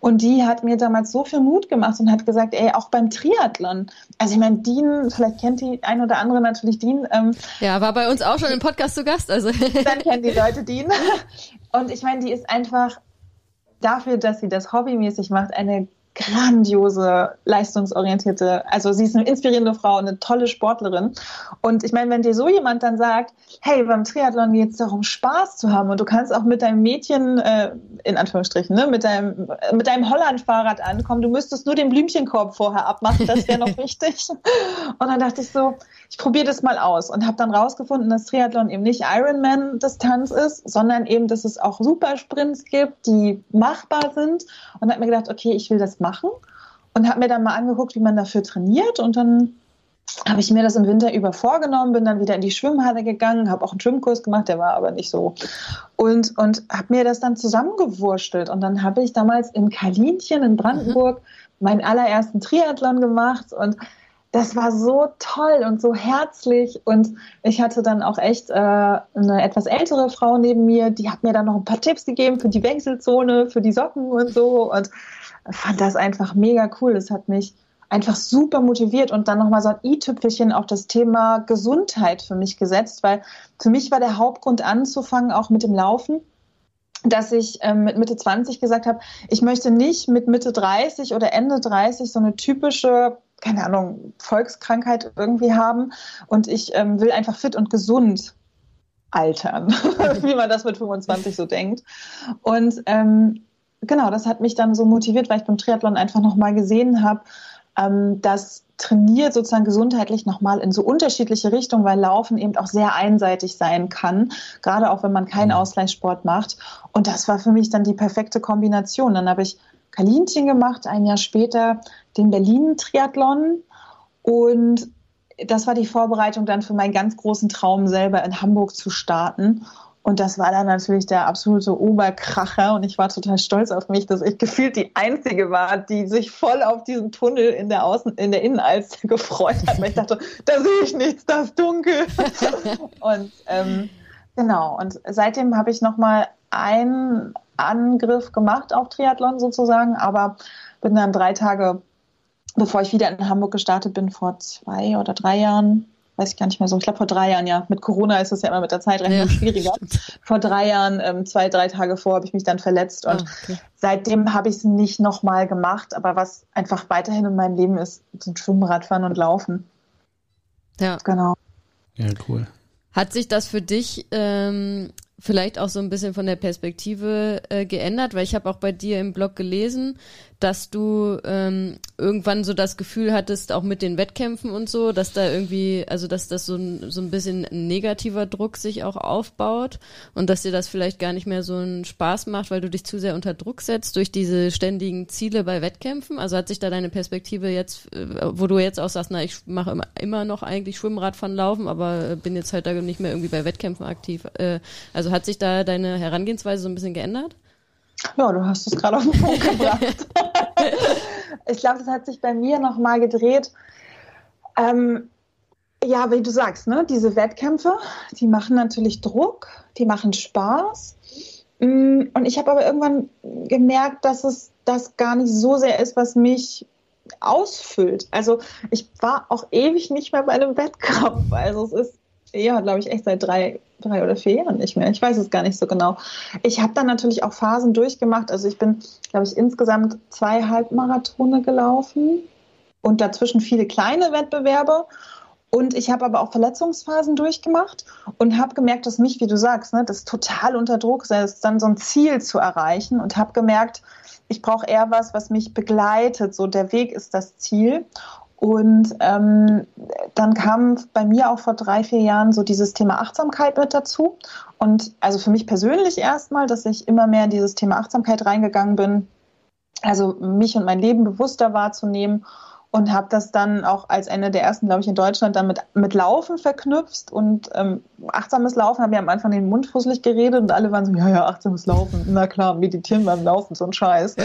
Und die hat mir damals so viel Mut gemacht und hat gesagt, ey, auch beim Triathlon. Also ich meine, Dean, vielleicht kennt die ein oder andere natürlich Dean. Ähm, ja, war bei uns auch schon im Podcast zu Gast. Also. Dann kennen die Leute Dean. Und ich meine, die ist einfach dafür, dass sie das hobbymäßig macht, eine grandiose, leistungsorientierte, also sie ist eine inspirierende Frau, eine tolle Sportlerin. Und ich meine, wenn dir so jemand dann sagt, hey, beim Triathlon geht es darum, Spaß zu haben und du kannst auch mit deinem Mädchen, äh, in Anführungsstrichen, ne, mit deinem, mit deinem Holland-Fahrrad ankommen, du müsstest nur den Blümchenkorb vorher abmachen, das wäre noch wichtig. Und dann dachte ich so, ich probiere das mal aus und habe dann rausgefunden, dass Triathlon eben nicht Ironman-Distanz ist, sondern eben, dass es auch Supersprints gibt, die machbar sind. Und habe mir gedacht, okay, ich will das machen und habe mir dann mal angeguckt, wie man dafür trainiert und dann habe ich mir das im Winter über vorgenommen, bin dann wieder in die Schwimmhalle gegangen, habe auch einen Schwimmkurs gemacht, der war aber nicht so. Und, und habe mir das dann zusammengewurstelt. Und dann habe ich damals in Kalinchen in Brandenburg mhm. meinen allerersten Triathlon gemacht und das war so toll und so herzlich und ich hatte dann auch echt äh, eine etwas ältere Frau neben mir, die hat mir dann noch ein paar Tipps gegeben für die Wechselzone, für die Socken und so und fand das einfach mega cool. Es hat mich einfach super motiviert und dann nochmal so ein i-Tüpfelchen auf das Thema Gesundheit für mich gesetzt, weil für mich war der Hauptgrund anzufangen, auch mit dem Laufen, dass ich ähm, mit Mitte 20 gesagt habe, ich möchte nicht mit Mitte 30 oder Ende 30 so eine typische keine Ahnung, Volkskrankheit irgendwie haben. Und ich ähm, will einfach fit und gesund altern, wie man das mit 25 so denkt. Und ähm, genau, das hat mich dann so motiviert, weil ich beim Triathlon einfach nochmal gesehen habe, ähm, dass trainiert sozusagen gesundheitlich nochmal in so unterschiedliche Richtungen, weil Laufen eben auch sehr einseitig sein kann, gerade auch wenn man keinen mhm. Ausgleichssport macht. Und das war für mich dann die perfekte Kombination. Dann habe ich Kalinchen gemacht, ein Jahr später den Berlin-Triathlon und das war die Vorbereitung dann für meinen ganz großen Traum selber in Hamburg zu starten. Und das war dann natürlich der absolute Oberkracher und ich war total stolz auf mich, dass ich gefühlt die Einzige war, die sich voll auf diesen Tunnel in der Außen, in der Innenalster gefreut hat. Weil ich dachte, da sehe ich nichts, da ist dunkel. und ähm, genau, und seitdem habe ich nochmal einen Angriff gemacht auf Triathlon sozusagen, aber bin dann drei Tage, bevor ich wieder in Hamburg gestartet bin, vor zwei oder drei Jahren, weiß ich gar nicht mehr so, ich glaube vor drei Jahren, ja. Mit Corona ist es ja immer mit der Zeitrechnung ja, schwieriger. Stimmt. Vor drei Jahren, ähm, zwei, drei Tage vor, habe ich mich dann verletzt und oh, okay. seitdem habe ich es nicht nochmal gemacht, aber was einfach weiterhin in meinem Leben ist, sind Schwimmradfahren und Laufen. Ja. Genau. Ja, cool. Hat sich das für dich ähm, vielleicht auch so ein bisschen von der Perspektive äh, geändert, weil ich habe auch bei dir im Blog gelesen, dass du ähm, irgendwann so das Gefühl hattest, auch mit den Wettkämpfen und so, dass da irgendwie, also dass das so ein, so ein bisschen negativer Druck sich auch aufbaut und dass dir das vielleicht gar nicht mehr so einen Spaß macht, weil du dich zu sehr unter Druck setzt durch diese ständigen Ziele bei Wettkämpfen. Also hat sich da deine Perspektive jetzt, äh, wo du jetzt auch sagst, na, ich mache immer, immer noch eigentlich Schwimmrad von Laufen, aber bin jetzt halt da nicht mehr irgendwie bei Wettkämpfen aktiv. Äh, also hat sich da deine Herangehensweise so ein bisschen geändert? Ja, du hast es gerade auf den Punkt gebracht. ich glaube, das hat sich bei mir nochmal gedreht. Ähm, ja, wie du sagst, ne, diese Wettkämpfe, die machen natürlich Druck, die machen Spaß. Mm, und ich habe aber irgendwann gemerkt, dass es das gar nicht so sehr ist, was mich ausfüllt. Also ich war auch ewig nicht mehr bei einem Wettkampf. Also es ist ja, glaube ich, echt seit drei, drei oder vier Jahren nicht mehr. Ich weiß es gar nicht so genau. Ich habe dann natürlich auch Phasen durchgemacht. Also ich bin, glaube ich, insgesamt zwei Halbmarathone gelaufen und dazwischen viele kleine Wettbewerbe. Und ich habe aber auch Verletzungsphasen durchgemacht und habe gemerkt, dass mich, wie du sagst, ne, das total unter Druck setzt, dann so ein Ziel zu erreichen und habe gemerkt, ich brauche eher was, was mich begleitet. So der Weg ist das Ziel. Und ähm, dann kam bei mir auch vor drei, vier Jahren so dieses Thema Achtsamkeit mit dazu. Und also für mich persönlich erstmal, dass ich immer mehr in dieses Thema Achtsamkeit reingegangen bin, also mich und mein Leben bewusster wahrzunehmen und habe das dann auch als eine der ersten, glaube ich, in Deutschland dann mit, mit Laufen verknüpft. Und ähm, achtsames Laufen, habe ja am Anfang den Mund fusselig geredet und alle waren so, ja, ja, achtsames Laufen, na klar, meditieren beim Laufen, so ein Scheiß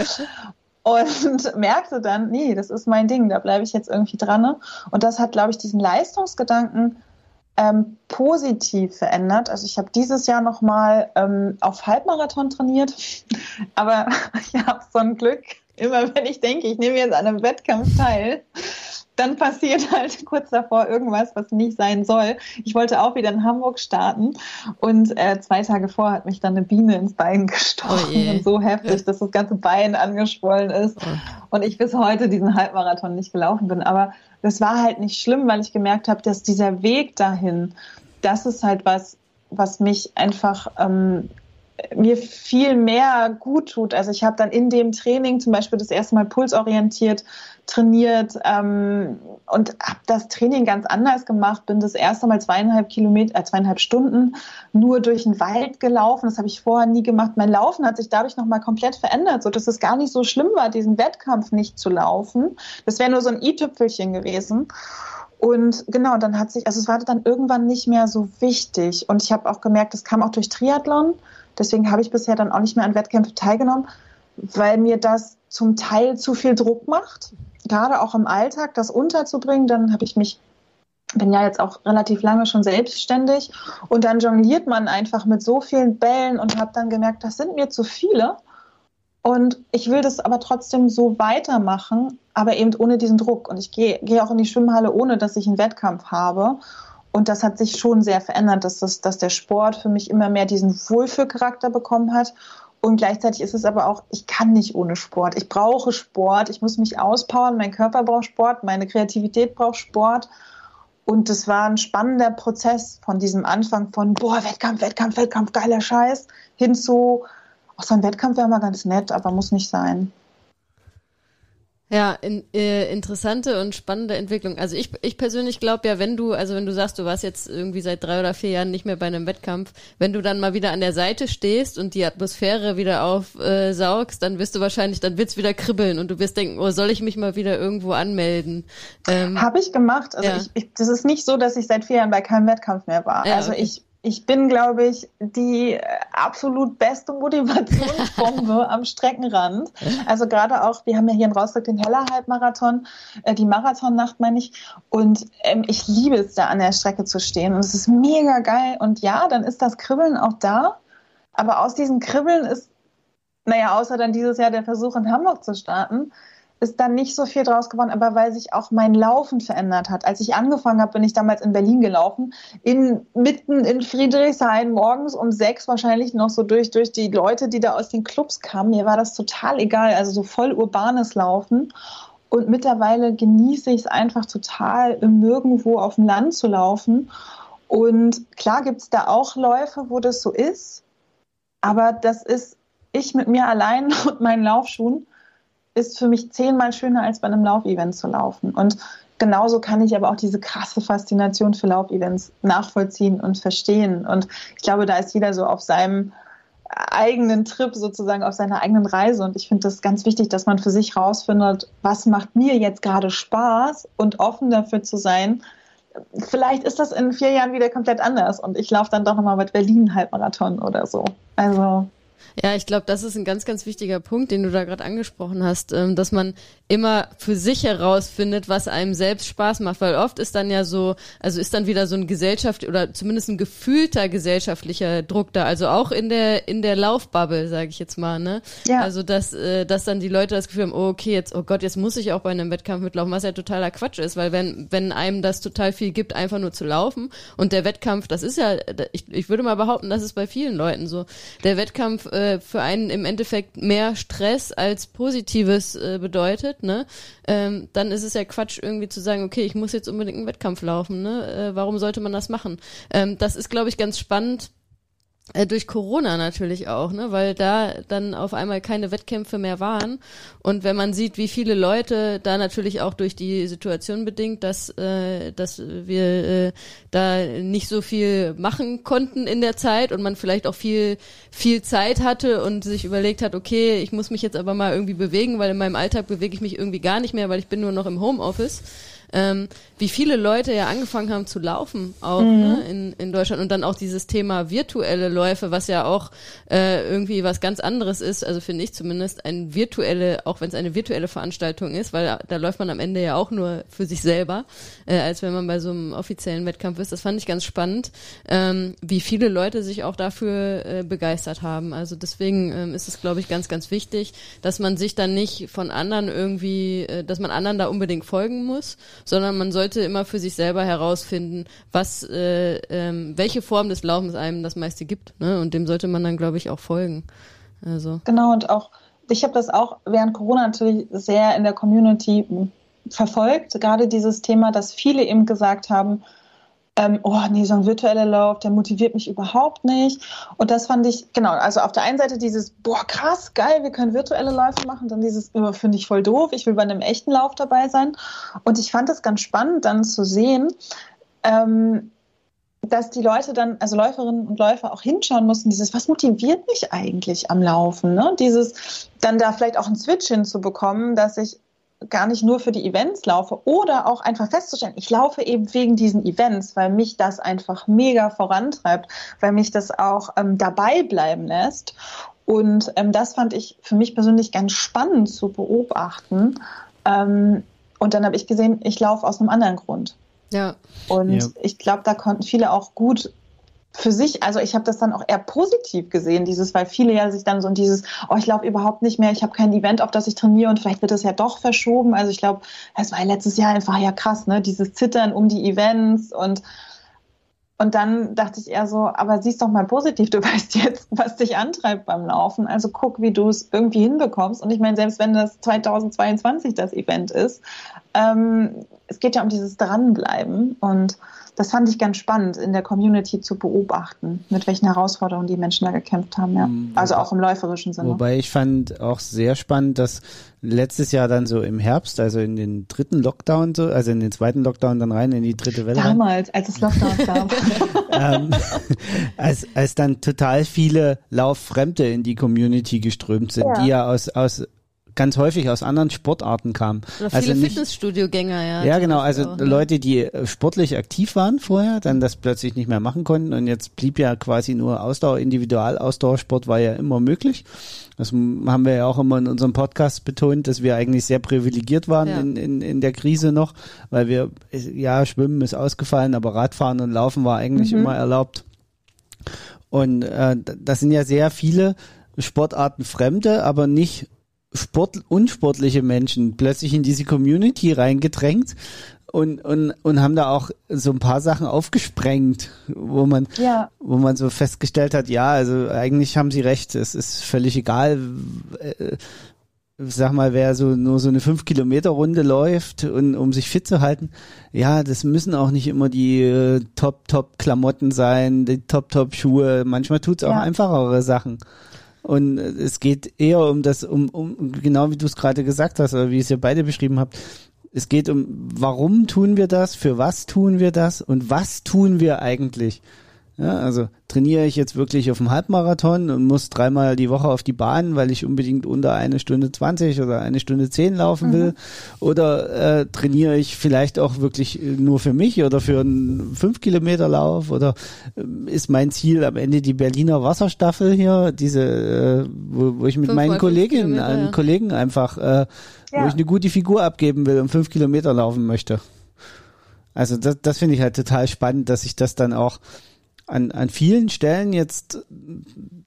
und merkte dann, nee, das ist mein Ding, da bleibe ich jetzt irgendwie dran. Und das hat, glaube ich, diesen Leistungsgedanken ähm, positiv verändert. Also ich habe dieses Jahr nochmal ähm, auf Halbmarathon trainiert, aber ich habe so ein Glück. Immer wenn ich denke, ich nehme jetzt an einem Wettkampf teil, dann passiert halt kurz davor irgendwas, was nicht sein soll. Ich wollte auch wieder in Hamburg starten und äh, zwei Tage vor hat mich dann eine Biene ins Bein gestochen oh und so heftig, dass das ganze Bein angeschwollen ist oh. und ich bis heute diesen Halbmarathon nicht gelaufen bin. Aber das war halt nicht schlimm, weil ich gemerkt habe, dass dieser Weg dahin, das ist halt was, was mich einfach ähm, mir viel mehr gut tut. Also ich habe dann in dem Training zum Beispiel das erste Mal pulsorientiert trainiert ähm, und habe das Training ganz anders gemacht. Bin das erste Mal zweieinhalb Kilometer, äh, zweieinhalb Stunden nur durch den Wald gelaufen. Das habe ich vorher nie gemacht. Mein Laufen hat sich dadurch nochmal komplett verändert, so dass es gar nicht so schlimm war, diesen Wettkampf nicht zu laufen. Das wäre nur so ein i-Tüpfelchen gewesen. Und genau, dann hat sich, also es war dann irgendwann nicht mehr so wichtig. Und ich habe auch gemerkt, es kam auch durch Triathlon. Deswegen habe ich bisher dann auch nicht mehr an Wettkämpfen teilgenommen, weil mir das zum Teil zu viel Druck macht. Gerade auch im Alltag, das unterzubringen. Dann habe ich mich, bin ja jetzt auch relativ lange schon selbstständig und dann jongliert man einfach mit so vielen Bällen und habe dann gemerkt, das sind mir zu viele. Und ich will das aber trotzdem so weitermachen, aber eben ohne diesen Druck. Und ich gehe, gehe auch in die Schwimmhalle, ohne dass ich einen Wettkampf habe. Und das hat sich schon sehr verändert, dass, das, dass der Sport für mich immer mehr diesen Wohlfühlcharakter bekommen hat. Und gleichzeitig ist es aber auch, ich kann nicht ohne Sport. Ich brauche Sport, ich muss mich auspowern, mein Körper braucht Sport, meine Kreativität braucht Sport. Und das war ein spannender Prozess von diesem Anfang von, boah, Wettkampf, Wettkampf, Wettkampf, geiler Scheiß, hin zu, auch so ein Wettkampf wäre mal ganz nett, aber muss nicht sein. Ja, in, äh, interessante und spannende Entwicklung. Also ich, ich persönlich glaube ja, wenn du, also wenn du sagst, du warst jetzt irgendwie seit drei oder vier Jahren nicht mehr bei einem Wettkampf, wenn du dann mal wieder an der Seite stehst und die Atmosphäre wieder aufsaugst, äh, dann wirst du wahrscheinlich, dann wird's wieder kribbeln und du wirst denken, oh, soll ich mich mal wieder irgendwo anmelden? Ähm, Habe ich gemacht. Also ja. ich, ich, das ist nicht so, dass ich seit vier Jahren bei keinem Wettkampf mehr war. Ja, also okay. ich ich bin, glaube ich, die äh, absolut beste Motivationsbombe am Streckenrand. Also gerade auch, wir haben ja hier in Rostock den Heller-Halbmarathon, äh, die Marathonnacht meine ich. Und ähm, ich liebe es, da an der Strecke zu stehen. Und es ist mega geil. Und ja, dann ist das Kribbeln auch da. Aber aus diesem Kribbeln ist, naja, außer dann dieses Jahr der Versuch in Hamburg zu starten, ist dann nicht so viel draus geworden, aber weil sich auch mein Laufen verändert hat. Als ich angefangen habe, bin ich damals in Berlin gelaufen, in, mitten in Friedrichshain, morgens um sechs wahrscheinlich noch so durch, durch die Leute, die da aus den Clubs kamen. Mir war das total egal, also so voll urbanes Laufen. Und mittlerweile genieße ich es einfach total, im Nirgendwo auf dem Land zu laufen. Und klar gibt es da auch Läufe, wo das so ist, aber das ist ich mit mir allein und meinen Laufschuhen ist für mich zehnmal schöner, als bei einem Laufevent zu laufen. Und genauso kann ich aber auch diese krasse Faszination für Laufevents nachvollziehen und verstehen. Und ich glaube, da ist jeder so auf seinem eigenen Trip sozusagen auf seiner eigenen Reise. Und ich finde das ganz wichtig, dass man für sich rausfindet, was macht mir jetzt gerade Spaß und offen dafür zu sein. Vielleicht ist das in vier Jahren wieder komplett anders und ich laufe dann doch nochmal mit Berlin Halbmarathon oder so. Also ja, ich glaube, das ist ein ganz, ganz wichtiger Punkt, den du da gerade angesprochen hast, ähm, dass man immer für sich herausfindet, was einem selbst Spaß macht, weil oft ist dann ja so, also ist dann wieder so ein Gesellschaft oder zumindest ein gefühlter gesellschaftlicher Druck da, also auch in der in der Laufbubble, sage ich jetzt mal, ne? Ja. Also dass äh, dass dann die Leute das Gefühl haben, oh, okay, jetzt oh Gott, jetzt muss ich auch bei einem Wettkampf mitlaufen, was ja totaler Quatsch ist, weil wenn wenn einem das total viel gibt, einfach nur zu laufen und der Wettkampf, das ist ja ich, ich würde mal behaupten, das ist bei vielen Leuten so. Der Wettkampf äh, für einen im Endeffekt mehr Stress als positives äh, bedeutet ne, ähm, dann ist es ja Quatsch, irgendwie zu sagen, okay, ich muss jetzt unbedingt einen Wettkampf laufen, ne? Äh, warum sollte man das machen? Ähm, das ist, glaube ich, ganz spannend äh, durch Corona natürlich auch, ne, weil da dann auf einmal keine Wettkämpfe mehr waren. Und wenn man sieht, wie viele Leute da natürlich auch durch die Situation bedingt, dass äh, dass wir äh, da nicht so viel machen konnten in der Zeit und man vielleicht auch viel viel Zeit hatte und sich überlegt hat, okay, ich muss mich jetzt aber mal irgendwie bewegen, weil in meinem Alltag bewege ich mich irgendwie gar nicht mehr, weil ich bin nur noch im Homeoffice ähm, wie viele Leute ja angefangen haben zu laufen, auch mhm. ne, in, in Deutschland. Und dann auch dieses Thema virtuelle Läufe, was ja auch äh, irgendwie was ganz anderes ist, also finde ich zumindest, ein virtuelle, auch wenn es eine virtuelle Veranstaltung ist, weil da, da, läuft man am Ende ja auch nur für sich selber, äh, als wenn man bei so einem offiziellen Wettkampf ist. Das fand ich ganz spannend, ähm, wie viele Leute sich auch dafür äh, begeistert haben. Also deswegen ähm, ist es, glaube ich, ganz, ganz wichtig, dass man sich dann nicht von anderen irgendwie, äh, dass man anderen da unbedingt folgen muss, sondern man sollte immer für sich selber herausfinden, was, äh, ähm, welche Form des Laufens einem das meiste gibt. Ne? Und dem sollte man dann, glaube ich, auch folgen. Also. Genau, und auch, ich habe das auch während Corona natürlich sehr in der Community verfolgt, gerade dieses Thema, dass viele eben gesagt haben, ähm, oh nee, so ein virtueller Lauf, der motiviert mich überhaupt nicht. Und das fand ich, genau, also auf der einen Seite dieses, boah, krass, geil, wir können virtuelle Läufe machen, dann dieses, oh, finde ich voll doof, ich will bei einem echten Lauf dabei sein. Und ich fand es ganz spannend dann zu sehen, ähm, dass die Leute dann, also Läuferinnen und Läufer auch hinschauen mussten, dieses, was motiviert mich eigentlich am Laufen? Ne? Dieses, dann da vielleicht auch einen Switch hinzubekommen, dass ich gar nicht nur für die Events laufe oder auch einfach festzustellen, ich laufe eben wegen diesen Events, weil mich das einfach mega vorantreibt, weil mich das auch ähm, dabei bleiben lässt. Und ähm, das fand ich für mich persönlich ganz spannend zu beobachten. Ähm, und dann habe ich gesehen, ich laufe aus einem anderen Grund. Ja. Und ja. ich glaube, da konnten viele auch gut für sich, also ich habe das dann auch eher positiv gesehen, dieses, weil viele ja sich dann so in dieses, oh, ich glaube überhaupt nicht mehr, ich habe kein Event, auf das ich trainiere und vielleicht wird das ja doch verschoben. Also ich glaube, es war letztes Jahr einfach ja krass, ne? Dieses Zittern um die Events und und dann dachte ich eher so, aber siehst doch mal positiv, du weißt jetzt, was dich antreibt beim Laufen. Also guck, wie du es irgendwie hinbekommst. Und ich meine, selbst wenn das 2022 das Event ist, ähm, es geht ja um dieses Dranbleiben. Und das fand ich ganz spannend, in der Community zu beobachten, mit welchen Herausforderungen die Menschen da gekämpft haben. Ja. Mhm. Also auch im läuferischen Sinne. Wobei ich fand auch sehr spannend, dass letztes Jahr dann so im Herbst, also in den dritten Lockdown, so, also in den zweiten Lockdown dann rein in die dritte Welle. Damals, als es Lockdown gab. ähm, als, als dann total viele Lauffremde in die Community geströmt sind, ja. die ja aus, aus ganz häufig aus anderen Sportarten kamen. Oder also viele Fitnessstudio-Gänger, ja. Ja, genau, also auch, ne? Leute, die äh, sportlich aktiv waren vorher, dann das plötzlich nicht mehr machen konnten und jetzt blieb ja quasi nur Ausdauer, Individual-Ausdauersport war ja immer möglich. Das haben wir ja auch immer in unserem Podcast betont, dass wir eigentlich sehr privilegiert waren ja. in, in, in der Krise noch, weil wir, ja, Schwimmen ist ausgefallen, aber Radfahren und Laufen war eigentlich mhm. immer erlaubt. Und äh, das sind ja sehr viele Sportarten Fremde, aber nicht Sport, unsportliche Menschen plötzlich in diese Community reingedrängt und, und, und haben da auch so ein paar Sachen aufgesprengt, wo man, ja. wo man so festgestellt hat, ja, also eigentlich haben sie recht, es ist völlig egal, äh, sag mal, wer so nur so eine 5 Kilometer Runde läuft und um sich fit zu halten, ja, das müssen auch nicht immer die äh, Top Top Klamotten sein, die Top Top Schuhe. Manchmal tut's auch ja. einfachere Sachen. Und es geht eher um das, um, um genau wie du es gerade gesagt hast, oder wie es ihr beide beschrieben habt. Es geht um, warum tun wir das, für was tun wir das und was tun wir eigentlich? Ja, also trainiere ich jetzt wirklich auf dem Halbmarathon und muss dreimal die Woche auf die Bahn, weil ich unbedingt unter eine Stunde 20 oder eine Stunde 10 laufen will? Mhm. Oder äh, trainiere ich vielleicht auch wirklich nur für mich oder für einen 5 Kilometer Lauf? Oder äh, ist mein Ziel am Ende die Berliner Wasserstaffel hier, diese, äh, wo, wo ich mit meinen Kolleginnen, ja. Kollegen einfach, äh, ja. wo ich eine gute Figur abgeben will und fünf Kilometer laufen möchte? Also das, das finde ich halt total spannend, dass sich das dann auch an, an vielen Stellen jetzt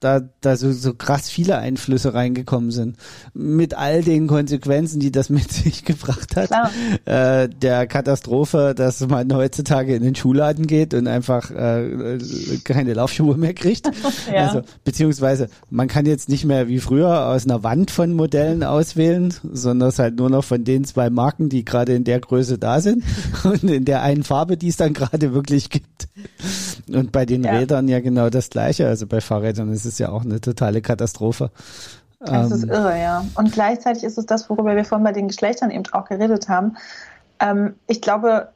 da, da so, so krass viele Einflüsse reingekommen sind. Mit all den Konsequenzen, die das mit sich gebracht hat. Äh, der Katastrophe, dass man heutzutage in den Schuhladen geht und einfach äh, keine Laufschuhe mehr kriegt. ja. Also, beziehungsweise man kann jetzt nicht mehr wie früher aus einer Wand von Modellen auswählen, sondern es halt nur noch von den zwei Marken, die gerade in der Größe da sind und in der einen Farbe, die es dann gerade wirklich gibt. Und bei den ja. Rädern ja genau das Gleiche. Also bei Fahrrädern ist es ja auch eine totale Katastrophe. Das ähm, ist irre, ja. Und gleichzeitig ist es das, worüber wir vorhin bei den Geschlechtern eben auch geredet haben. Ähm, ich glaube,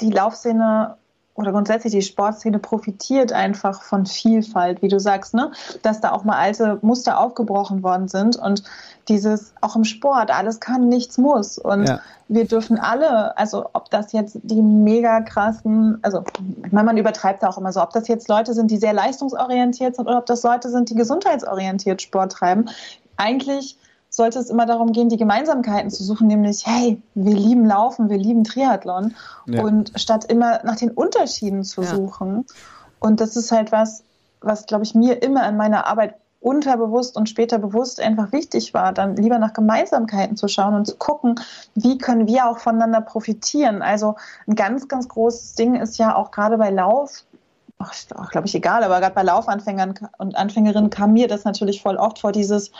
die Laufszene oder grundsätzlich die Sportszene profitiert einfach von Vielfalt, wie du sagst, ne? Dass da auch mal alte Muster aufgebrochen worden sind und dieses auch im Sport, alles kann, nichts muss. Und ja. wir dürfen alle, also ob das jetzt die mega krassen, also ich meine, man übertreibt da auch immer so, ob das jetzt Leute sind, die sehr leistungsorientiert sind oder ob das Leute sind, die gesundheitsorientiert Sport treiben, eigentlich sollte es immer darum gehen, die Gemeinsamkeiten zu suchen, nämlich, hey, wir lieben Laufen, wir lieben Triathlon. Ja. Und statt immer nach den Unterschieden zu ja. suchen. Und das ist halt was, was, glaube ich, mir immer in meiner Arbeit unterbewusst und später bewusst einfach wichtig war, dann lieber nach Gemeinsamkeiten zu schauen und zu gucken, wie können wir auch voneinander profitieren. Also ein ganz, ganz großes Ding ist ja auch gerade bei Lauf, ach, auch, glaube ich, egal, aber gerade bei Laufanfängern und Anfängerinnen kam mir das natürlich voll oft vor, dieses,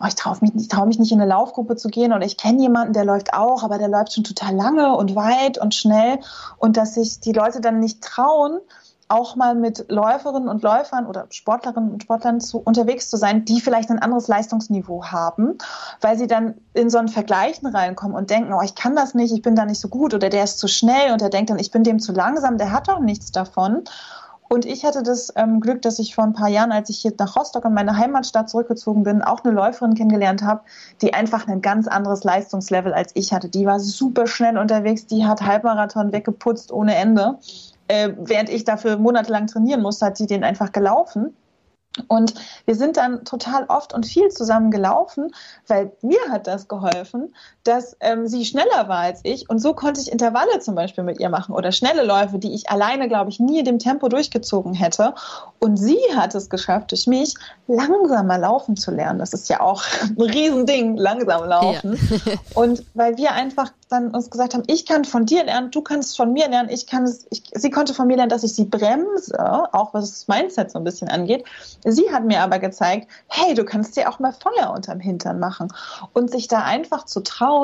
oh, ich traue mich, trau mich nicht in eine Laufgruppe zu gehen oder ich kenne jemanden, der läuft auch, aber der läuft schon total lange und weit und schnell und dass sich die Leute dann nicht trauen, auch mal mit Läuferinnen und Läufern oder Sportlerinnen und Sportlern zu, unterwegs zu sein, die vielleicht ein anderes Leistungsniveau haben, weil sie dann in so ein Vergleichen reinkommen und denken, oh, ich kann das nicht, ich bin da nicht so gut oder der ist zu schnell und der denkt dann, ich bin dem zu langsam, der hat doch nichts davon. Und ich hatte das ähm, Glück, dass ich vor ein paar Jahren, als ich hier nach Rostock in meine Heimatstadt zurückgezogen bin, auch eine Läuferin kennengelernt habe, die einfach ein ganz anderes Leistungslevel als ich hatte. Die war super schnell unterwegs, die hat Halbmarathon weggeputzt ohne Ende. Äh, während ich dafür monatelang trainieren musste, hat sie den einfach gelaufen. Und wir sind dann total oft und viel zusammen gelaufen, weil mir hat das geholfen, dass ähm, sie schneller war als ich. Und so konnte ich Intervalle zum Beispiel mit ihr machen oder schnelle Läufe, die ich alleine, glaube ich, nie in dem Tempo durchgezogen hätte. Und sie hat es geschafft, durch mich langsamer laufen zu lernen. Das ist ja auch ein Riesending, langsam laufen. Ja. und weil wir einfach dann uns gesagt haben, ich kann von dir lernen, du kannst von mir lernen, ich kann es, ich, sie konnte von mir lernen, dass ich sie bremse, auch was das Mindset so ein bisschen angeht. Sie hat mir aber gezeigt, hey, du kannst dir auch mal Feuer unterm Hintern machen und sich da einfach zu trauen,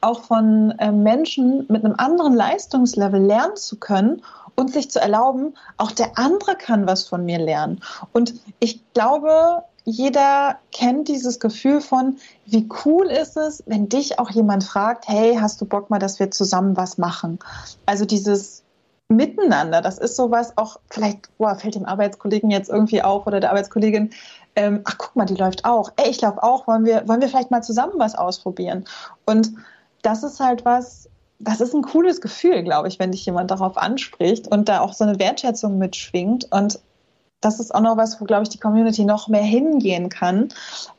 auch von äh, Menschen mit einem anderen Leistungslevel lernen zu können und sich zu erlauben, auch der andere kann was von mir lernen. Und ich glaube, jeder kennt dieses Gefühl von, wie cool ist es, wenn dich auch jemand fragt, hey, hast du Bock mal, dass wir zusammen was machen? Also dieses Miteinander, das ist sowas auch, vielleicht boah, fällt dem Arbeitskollegen jetzt irgendwie auf oder der Arbeitskollegin, ähm, ach guck mal, die läuft auch, ey, ich laufe auch, wollen wir, wollen wir vielleicht mal zusammen was ausprobieren? Und das ist halt was, das ist ein cooles Gefühl, glaube ich, wenn dich jemand darauf anspricht und da auch so eine Wertschätzung mitschwingt. Und das ist auch noch was, wo, glaube ich, die Community noch mehr hingehen kann,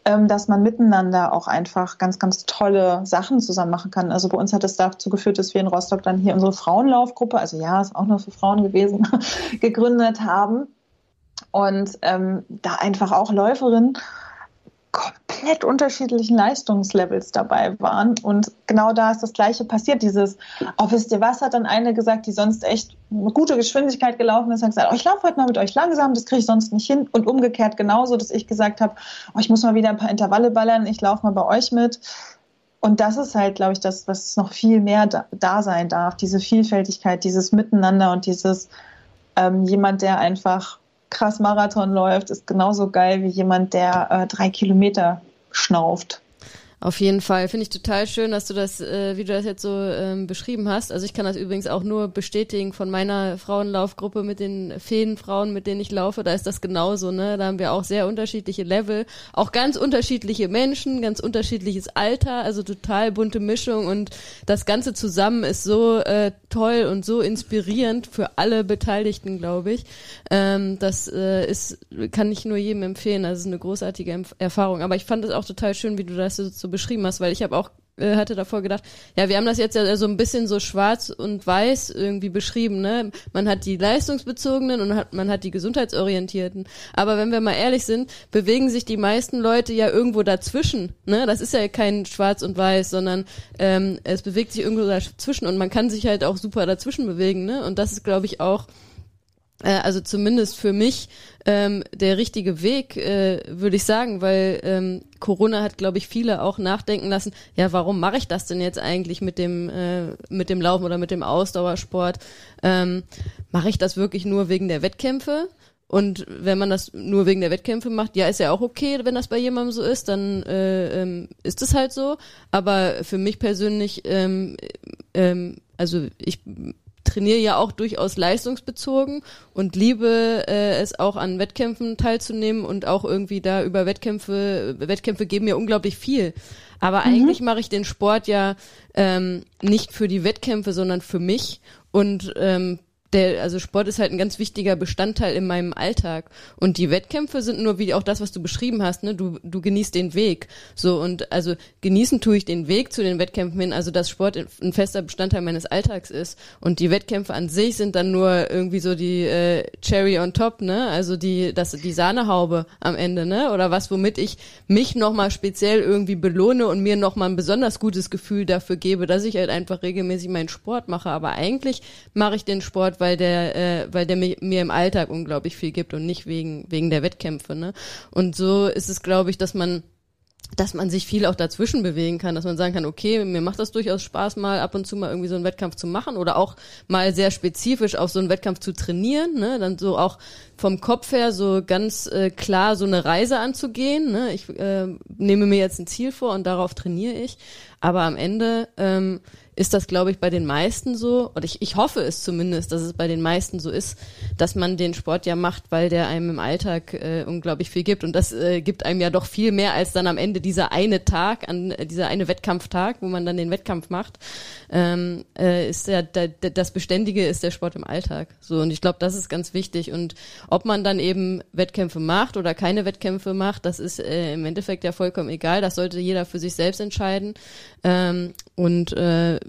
ähm, dass man miteinander auch einfach ganz, ganz tolle Sachen zusammen machen kann. Also bei uns hat es dazu geführt, dass wir in Rostock dann hier unsere Frauenlaufgruppe, also ja, ist auch nur für Frauen gewesen, gegründet haben. Und ähm, da einfach auch Läuferinnen komplett unterschiedlichen Leistungslevels dabei waren. Und genau da ist das Gleiche passiert. Dieses, oh, wisst ihr was, hat dann eine gesagt, die sonst echt eine gute Geschwindigkeit gelaufen ist, hat gesagt, oh, ich laufe heute mal mit euch langsam, das kriege ich sonst nicht hin. Und umgekehrt genauso, dass ich gesagt habe, oh, ich muss mal wieder ein paar Intervalle ballern, ich laufe mal bei euch mit. Und das ist halt, glaube ich, das, was noch viel mehr da, da sein darf. Diese Vielfältigkeit, dieses Miteinander und dieses ähm, jemand, der einfach krass Marathon läuft, ist genauso geil wie jemand, der äh, drei Kilometer schnauft. Auf jeden Fall. Finde ich total schön, dass du das, äh, wie du das jetzt so ähm, beschrieben hast. Also ich kann das übrigens auch nur bestätigen von meiner Frauenlaufgruppe mit den Feenfrauen, mit denen ich laufe. Da ist das genauso, ne? Da haben wir auch sehr unterschiedliche Level, auch ganz unterschiedliche Menschen, ganz unterschiedliches Alter, also total bunte Mischung und das Ganze zusammen ist so äh, toll und so inspirierend für alle Beteiligten, glaube ich. Ähm, das äh, ist, kann ich nur jedem empfehlen. Das ist eine großartige Erfahrung. Aber ich fand es auch total schön, wie du das so beschrieben hast, weil ich habe auch äh, hatte davor gedacht, ja, wir haben das jetzt ja so ein bisschen so schwarz und weiß irgendwie beschrieben, ne? Man hat die leistungsbezogenen und hat, man hat die gesundheitsorientierten. Aber wenn wir mal ehrlich sind, bewegen sich die meisten Leute ja irgendwo dazwischen, ne? Das ist ja kein schwarz und weiß, sondern ähm, es bewegt sich irgendwo dazwischen und man kann sich halt auch super dazwischen bewegen, ne? Und das ist, glaube ich, auch äh, also zumindest für mich ähm, der richtige Weg, äh, würde ich sagen, weil ähm, Corona hat, glaube ich, viele auch nachdenken lassen, ja, warum mache ich das denn jetzt eigentlich mit dem, äh, mit dem Laufen oder mit dem Ausdauersport? Ähm, mache ich das wirklich nur wegen der Wettkämpfe? Und wenn man das nur wegen der Wettkämpfe macht, ja, ist ja auch okay, wenn das bei jemandem so ist, dann äh, ähm, ist es halt so. Aber für mich persönlich, ähm, ähm, also ich trainiere ja auch durchaus leistungsbezogen und liebe äh, es auch an Wettkämpfen teilzunehmen und auch irgendwie da über Wettkämpfe, Wettkämpfe geben mir unglaublich viel. Aber mhm. eigentlich mache ich den Sport ja ähm, nicht für die Wettkämpfe, sondern für mich und ähm, der, also Sport ist halt ein ganz wichtiger Bestandteil in meinem Alltag. Und die Wettkämpfe sind nur wie auch das, was du beschrieben hast, ne? Du, du genießt den Weg. So, und also genießen tue ich den Weg zu den Wettkämpfen hin, also dass Sport ein fester Bestandteil meines Alltags ist. Und die Wettkämpfe an sich sind dann nur irgendwie so die äh, Cherry on top, ne? Also die, das, die Sahnehaube am Ende, ne? Oder was, womit ich mich nochmal speziell irgendwie belohne und mir nochmal ein besonders gutes Gefühl dafür gebe, dass ich halt einfach regelmäßig meinen Sport mache. Aber eigentlich mache ich den Sport, weil der, äh, weil der mir, mir im Alltag unglaublich viel gibt und nicht wegen, wegen der Wettkämpfe. Ne? Und so ist es, glaube ich, dass man dass man sich viel auch dazwischen bewegen kann, dass man sagen kann, okay, mir macht das durchaus Spaß, mal ab und zu mal irgendwie so einen Wettkampf zu machen oder auch mal sehr spezifisch auf so einen Wettkampf zu trainieren, ne? dann so auch vom Kopf her so ganz äh, klar so eine Reise anzugehen. Ne? Ich äh, nehme mir jetzt ein Ziel vor und darauf trainiere ich, aber am Ende ähm, ist das, glaube ich, bei den meisten so, oder ich, ich hoffe es zumindest, dass es bei den meisten so ist, dass man den Sport ja macht, weil der einem im Alltag äh, unglaublich viel gibt. Und das äh, gibt einem ja doch viel mehr als dann am Ende dieser eine Tag, an äh, dieser eine Wettkampftag, wo man dann den Wettkampf macht. Ähm, äh, ist ja da, das Beständige ist der Sport im Alltag. So, und ich glaube, das ist ganz wichtig. Und ob man dann eben Wettkämpfe macht oder keine Wettkämpfe macht, das ist äh, im Endeffekt ja vollkommen egal. Das sollte jeder für sich selbst entscheiden. Ähm, und äh,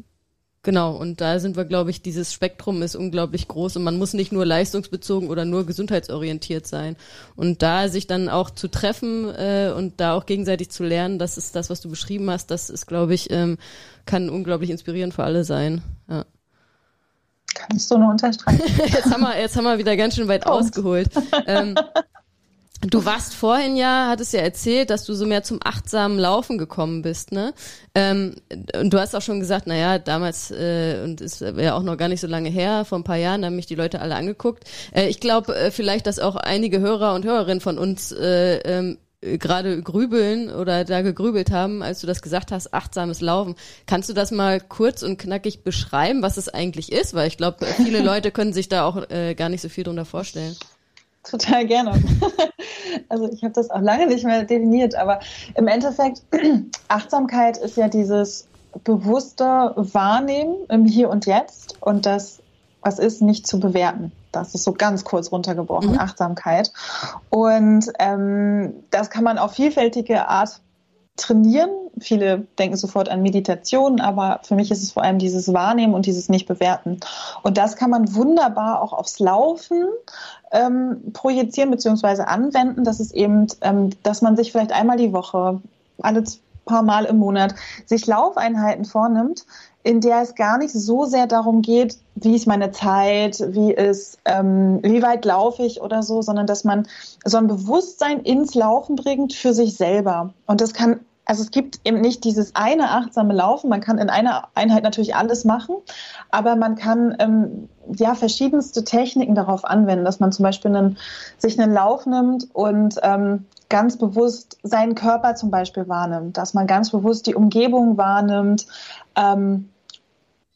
Genau, und da sind wir, glaube ich, dieses Spektrum ist unglaublich groß und man muss nicht nur leistungsbezogen oder nur gesundheitsorientiert sein. Und da sich dann auch zu treffen äh, und da auch gegenseitig zu lernen, das ist das, was du beschrieben hast, das ist, glaube ich, ähm, kann unglaublich inspirierend für alle sein. Ja. Kannst du nur unterstreichen. jetzt, haben wir, jetzt haben wir wieder ganz schön weit Punkt. ausgeholt. Ähm, Du warst vorhin ja, hattest ja erzählt, dass du so mehr zum achtsamen Laufen gekommen bist, ne? Ähm, und du hast auch schon gesagt, naja, damals, äh, und ist ja auch noch gar nicht so lange her, vor ein paar Jahren, da haben mich die Leute alle angeguckt. Äh, ich glaube äh, vielleicht, dass auch einige Hörer und Hörerinnen von uns äh, ähm, gerade grübeln oder da gegrübelt haben, als du das gesagt hast, achtsames Laufen. Kannst du das mal kurz und knackig beschreiben, was es eigentlich ist? Weil ich glaube, viele Leute können sich da auch äh, gar nicht so viel drunter vorstellen. Total gerne. Also ich habe das auch lange nicht mehr definiert, aber im Endeffekt, Achtsamkeit ist ja dieses bewusste Wahrnehmen im Hier und Jetzt und das, was ist, nicht zu bewerten. Das ist so ganz kurz runtergebrochen, mhm. Achtsamkeit. Und ähm, das kann man auf vielfältige Art trainieren. Viele denken sofort an Meditation, aber für mich ist es vor allem dieses Wahrnehmen und dieses Nicht-Bewerten. Und das kann man wunderbar auch aufs Laufen ähm, projizieren bzw. anwenden. Das ist eben, ähm, dass man sich vielleicht einmal die Woche, alle paar Mal im Monat, sich Laufeinheiten vornimmt, in der es gar nicht so sehr darum geht, wie ist meine Zeit, wie ist, ähm, wie weit laufe ich oder so, sondern dass man so ein Bewusstsein ins Laufen bringt für sich selber. Und das kann also es gibt eben nicht dieses eine achtsame Laufen. Man kann in einer Einheit natürlich alles machen, aber man kann ähm, ja verschiedenste Techniken darauf anwenden, dass man zum Beispiel einen, sich einen Lauf nimmt und ähm, ganz bewusst seinen Körper zum Beispiel wahrnimmt, dass man ganz bewusst die Umgebung wahrnimmt. Ähm,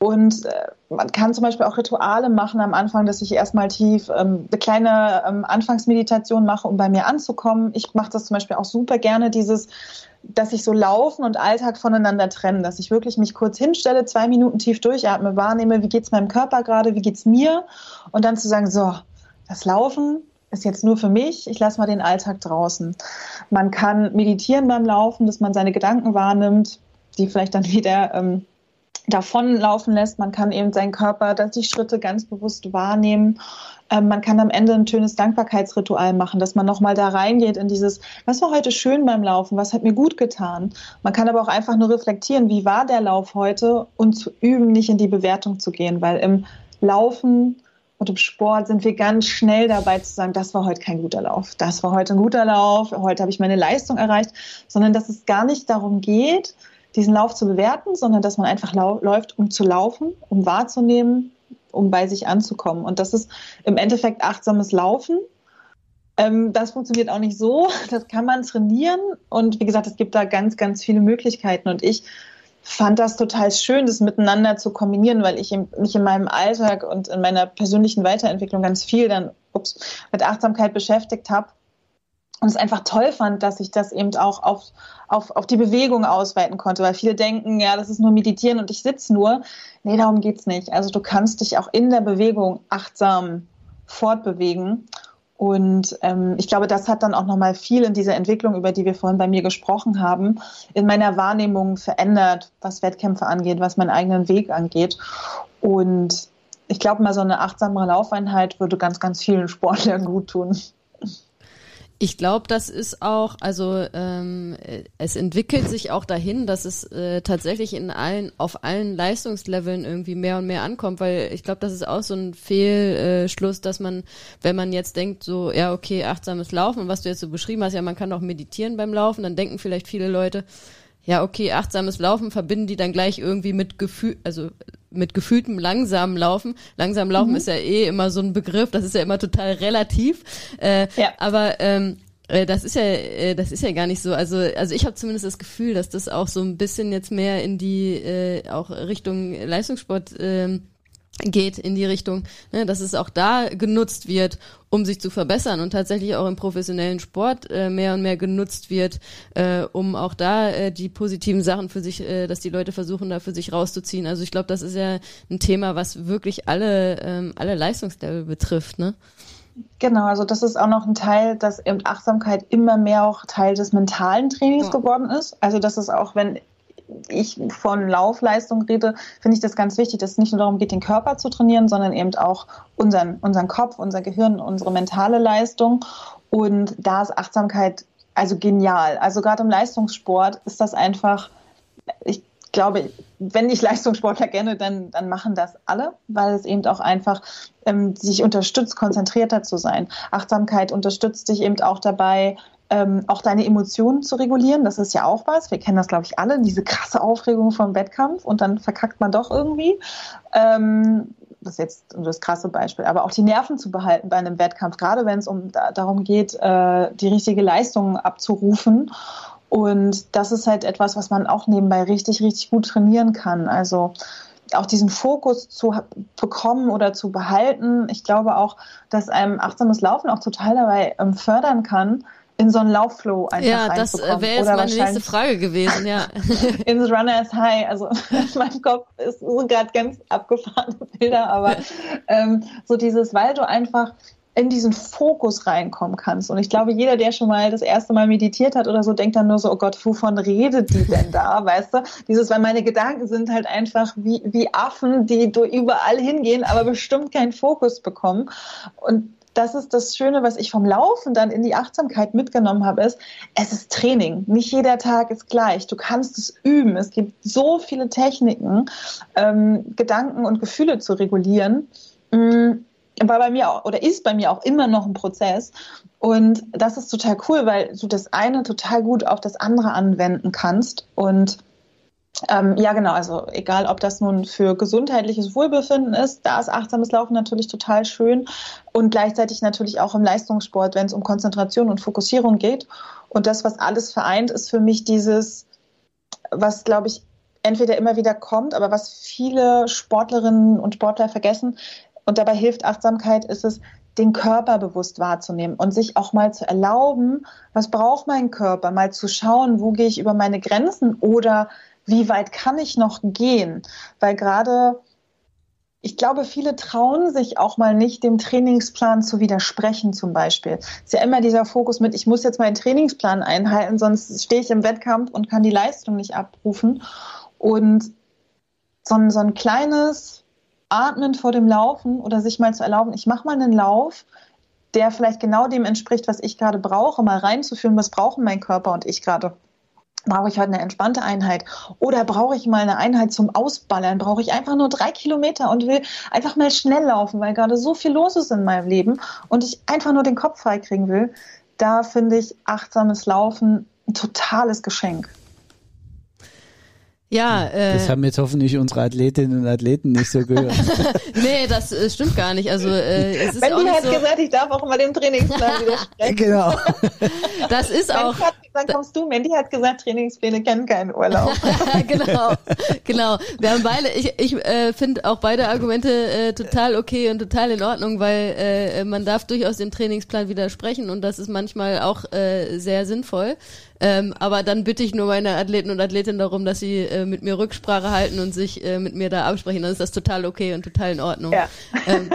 und äh, man kann zum Beispiel auch Rituale machen am Anfang, dass ich erstmal tief ähm, eine kleine ähm, Anfangsmeditation mache, um bei mir anzukommen. Ich mache das zum Beispiel auch super gerne, dieses dass ich so Laufen und Alltag voneinander trenne, dass ich wirklich mich kurz hinstelle, zwei Minuten tief durchatme, wahrnehme, wie geht's meinem Körper gerade, wie geht's mir und dann zu sagen, so, das Laufen ist jetzt nur für mich, ich lasse mal den Alltag draußen. Man kann meditieren beim Laufen, dass man seine Gedanken wahrnimmt, die vielleicht dann wieder ähm, davonlaufen lässt. Man kann eben seinen Körper, dass die Schritte ganz bewusst wahrnehmen. Ähm, man kann am Ende ein schönes Dankbarkeitsritual machen, dass man nochmal da reingeht in dieses, was war heute schön beim Laufen, was hat mir gut getan. Man kann aber auch einfach nur reflektieren, wie war der Lauf heute und zu üben, nicht in die Bewertung zu gehen, weil im Laufen und im Sport sind wir ganz schnell dabei zu sagen, das war heute kein guter Lauf, das war heute ein guter Lauf, heute habe ich meine Leistung erreicht, sondern dass es gar nicht darum geht, diesen Lauf zu bewerten, sondern dass man einfach läuft, um zu laufen, um wahrzunehmen, um bei sich anzukommen. Und das ist im Endeffekt achtsames Laufen. Ähm, das funktioniert auch nicht so. Das kann man trainieren. Und wie gesagt, es gibt da ganz, ganz viele Möglichkeiten. Und ich fand das total schön, das miteinander zu kombinieren, weil ich mich in meinem Alltag und in meiner persönlichen Weiterentwicklung ganz viel dann ups, mit Achtsamkeit beschäftigt habe und es einfach toll fand, dass ich das eben auch auf, auf, auf die Bewegung ausweiten konnte, weil viele denken, ja, das ist nur Meditieren und ich sitze nur. Nee, darum geht's nicht. Also du kannst dich auch in der Bewegung achtsam fortbewegen. Und ähm, ich glaube, das hat dann auch nochmal viel in dieser Entwicklung, über die wir vorhin bei mir gesprochen haben, in meiner Wahrnehmung verändert, was Wettkämpfe angeht, was meinen eigenen Weg angeht. Und ich glaube mal, so eine achtsamere Laufeinheit würde ganz, ganz vielen Sportlern gut tun. Ich glaube, das ist auch, also ähm, es entwickelt sich auch dahin, dass es äh, tatsächlich in allen, auf allen Leistungsleveln irgendwie mehr und mehr ankommt, weil ich glaube, das ist auch so ein Fehlschluss, dass man, wenn man jetzt denkt, so, ja, okay, achtsames Laufen, was du jetzt so beschrieben hast, ja, man kann auch meditieren beim Laufen, dann denken vielleicht viele Leute, ja, okay, achtsames Laufen verbinden die dann gleich irgendwie mit Gefühl, also mit gefühltem langsamen Laufen. Langsam Laufen mhm. ist ja eh immer so ein Begriff, das ist ja immer total relativ. Äh, ja. Aber ähm, äh, das ist ja, äh, das ist ja gar nicht so. Also, also ich habe zumindest das Gefühl, dass das auch so ein bisschen jetzt mehr in die äh, auch Richtung Leistungssport ähm, geht in die Richtung, ne, dass es auch da genutzt wird, um sich zu verbessern und tatsächlich auch im professionellen Sport äh, mehr und mehr genutzt wird, äh, um auch da äh, die positiven Sachen für sich, äh, dass die Leute versuchen, da für sich rauszuziehen. Also ich glaube, das ist ja ein Thema, was wirklich alle, ähm, alle Leistungslevel betrifft, ne? Genau, also das ist auch noch ein Teil, dass eben Achtsamkeit immer mehr auch Teil des mentalen Trainings ja. geworden ist. Also das ist auch, wenn ich von Laufleistung rede, finde ich das ganz wichtig, dass es nicht nur darum geht, den Körper zu trainieren, sondern eben auch unseren, unseren Kopf, unser Gehirn, unsere mentale Leistung. Und da ist Achtsamkeit also genial. Also gerade im Leistungssport ist das einfach, ich glaube, wenn ich Leistungssportler kenne, dann, dann machen das alle, weil es eben auch einfach ähm, sich unterstützt, konzentrierter zu sein. Achtsamkeit unterstützt dich eben auch dabei, ähm, auch deine Emotionen zu regulieren. Das ist ja auch was. Wir kennen das, glaube ich, alle, diese krasse Aufregung vom Wettkampf und dann verkackt man doch irgendwie. Ähm, das ist jetzt das krasse Beispiel, aber auch die Nerven zu behalten bei einem Wettkampf, gerade wenn es um da, darum geht, äh, die richtige Leistung abzurufen. Und das ist halt etwas, was man auch nebenbei richtig, richtig gut trainieren kann. Also auch diesen Fokus zu bekommen oder zu behalten. Ich glaube auch, dass einem achtsames Laufen auch total dabei ähm, fördern kann, in so einen Laufflow einfach Ja, das äh, wäre jetzt meine nächste Frage gewesen, ja. ins Runners High. Also in meinem Kopf ist so gerade ganz abgefahrene Bilder, aber ähm, so dieses, weil du einfach in diesen Fokus reinkommen kannst. Und ich glaube, jeder, der schon mal das erste Mal meditiert hat oder so, denkt dann nur so, oh Gott, wovon redet die denn da, weißt du? Dieses, weil meine Gedanken sind halt einfach wie, wie Affen, die du überall hingehen, aber bestimmt keinen Fokus bekommen. Und das ist das Schöne, was ich vom Laufen dann in die Achtsamkeit mitgenommen habe, ist, es ist Training. Nicht jeder Tag ist gleich. Du kannst es üben. Es gibt so viele Techniken, ähm, Gedanken und Gefühle zu regulieren. Mhm war bei mir auch, oder ist bei mir auch immer noch ein Prozess. Und das ist total cool, weil du das eine total gut auf das andere anwenden kannst. Und ähm, ja, genau, also egal, ob das nun für gesundheitliches Wohlbefinden ist, da ist achtsames Laufen natürlich total schön und gleichzeitig natürlich auch im Leistungssport, wenn es um Konzentration und Fokussierung geht. Und das, was alles vereint, ist für mich dieses, was, glaube ich, entweder immer wieder kommt, aber was viele Sportlerinnen und Sportler vergessen, und dabei hilft Achtsamkeit, ist es, den Körper bewusst wahrzunehmen und sich auch mal zu erlauben, was braucht mein Körper, mal zu schauen, wo gehe ich über meine Grenzen oder wie weit kann ich noch gehen? Weil gerade, ich glaube, viele trauen sich auch mal nicht, dem Trainingsplan zu widersprechen zum Beispiel. Es ist ja immer dieser Fokus mit, ich muss jetzt meinen Trainingsplan einhalten, sonst stehe ich im Wettkampf und kann die Leistung nicht abrufen. Und so ein, so ein kleines Atmen vor dem Laufen oder sich mal zu erlauben, ich mache mal einen Lauf, der vielleicht genau dem entspricht, was ich gerade brauche, mal reinzuführen, was brauchen mein Körper und ich gerade. Brauche ich heute eine entspannte Einheit oder brauche ich mal eine Einheit zum Ausballern? Brauche ich einfach nur drei Kilometer und will einfach mal schnell laufen, weil gerade so viel los ist in meinem Leben und ich einfach nur den Kopf freikriegen will? Da finde ich achtsames Laufen ein totales Geschenk. Ja, äh, das haben jetzt hoffentlich unsere Athletinnen und Athleten nicht so gehört. nee, das äh, stimmt gar nicht. Also äh, es ist Wendy auch nicht hat so gesagt, ich darf auch immer den Trainingsplan widersprechen. genau. Das ist auch. Hat, dann kommst du, Mandy hat gesagt, Trainingspläne kennen keinen Urlaub. genau, genau. Wir haben beide. Ich, ich äh, finde auch beide Argumente äh, total okay und total in Ordnung, weil äh, man darf durchaus dem Trainingsplan widersprechen und das ist manchmal auch äh, sehr sinnvoll. Ähm, aber dann bitte ich nur meine Athleten und Athletinnen darum, dass sie äh, mit mir Rücksprache halten und sich äh, mit mir da absprechen. Dann ist das total okay und total in Ordnung. Ja. Ähm,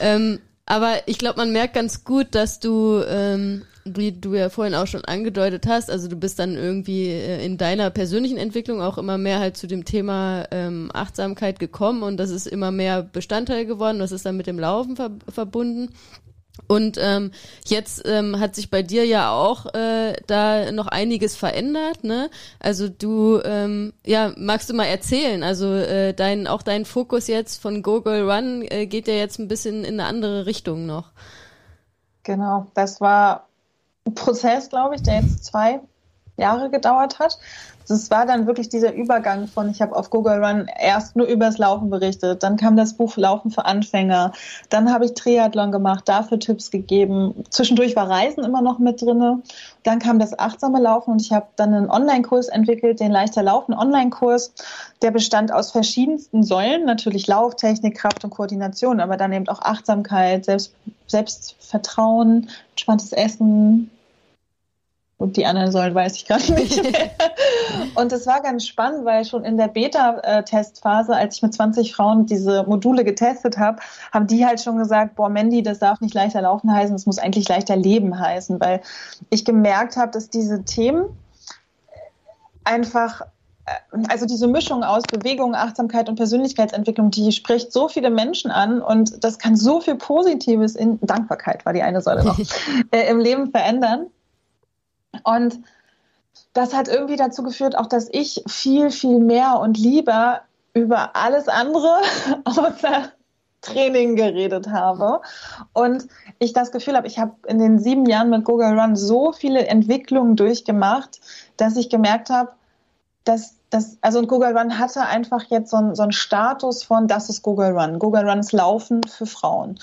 ähm, aber ich glaube, man merkt ganz gut, dass du, ähm, wie du ja vorhin auch schon angedeutet hast, also du bist dann irgendwie äh, in deiner persönlichen Entwicklung auch immer mehr halt zu dem Thema ähm, Achtsamkeit gekommen und das ist immer mehr Bestandteil geworden. Das ist dann mit dem Laufen ver verbunden. Und ähm, jetzt ähm, hat sich bei dir ja auch äh, da noch einiges verändert, ne? Also du, ähm, ja, magst du mal erzählen? Also äh, dein, auch dein Fokus jetzt von Google Run äh, geht ja jetzt ein bisschen in eine andere Richtung noch. Genau, das war ein Prozess, glaube ich, der jetzt zwei Jahre gedauert hat das war dann wirklich dieser Übergang von, ich habe auf Google Run erst nur übers Laufen berichtet, dann kam das Buch Laufen für Anfänger, dann habe ich Triathlon gemacht, dafür Tipps gegeben. Zwischendurch war Reisen immer noch mit drinne. Dann kam das achtsame Laufen und ich habe dann einen Online-Kurs entwickelt, den Leichter Laufen Online-Kurs. Der bestand aus verschiedensten Säulen, natürlich Lauftechnik, Kraft und Koordination, aber dann eben auch Achtsamkeit, Selbst, Selbstvertrauen, entspanntes Essen, und die anderen Säulen weiß ich gerade nicht mehr. und es war ganz spannend, weil schon in der Beta-Testphase, als ich mit 20 Frauen diese Module getestet habe, haben die halt schon gesagt, boah, Mandy, das darf nicht leichter laufen heißen, das muss eigentlich leichter leben heißen, weil ich gemerkt habe, dass diese Themen einfach äh, also diese Mischung aus Bewegung, Achtsamkeit und Persönlichkeitsentwicklung, die spricht so viele Menschen an und das kann so viel Positives in Dankbarkeit war die eine Säule noch äh, im Leben verändern. Und das hat irgendwie dazu geführt, auch dass ich viel, viel mehr und lieber über alles andere außer Training geredet habe. Und ich das Gefühl habe, ich habe in den sieben Jahren mit Google Run so viele Entwicklungen durchgemacht, dass ich gemerkt habe, dass das, also Google Run hatte einfach jetzt so, ein, so einen Status von, das ist Google Run. Google Run ist Laufen für Frauen.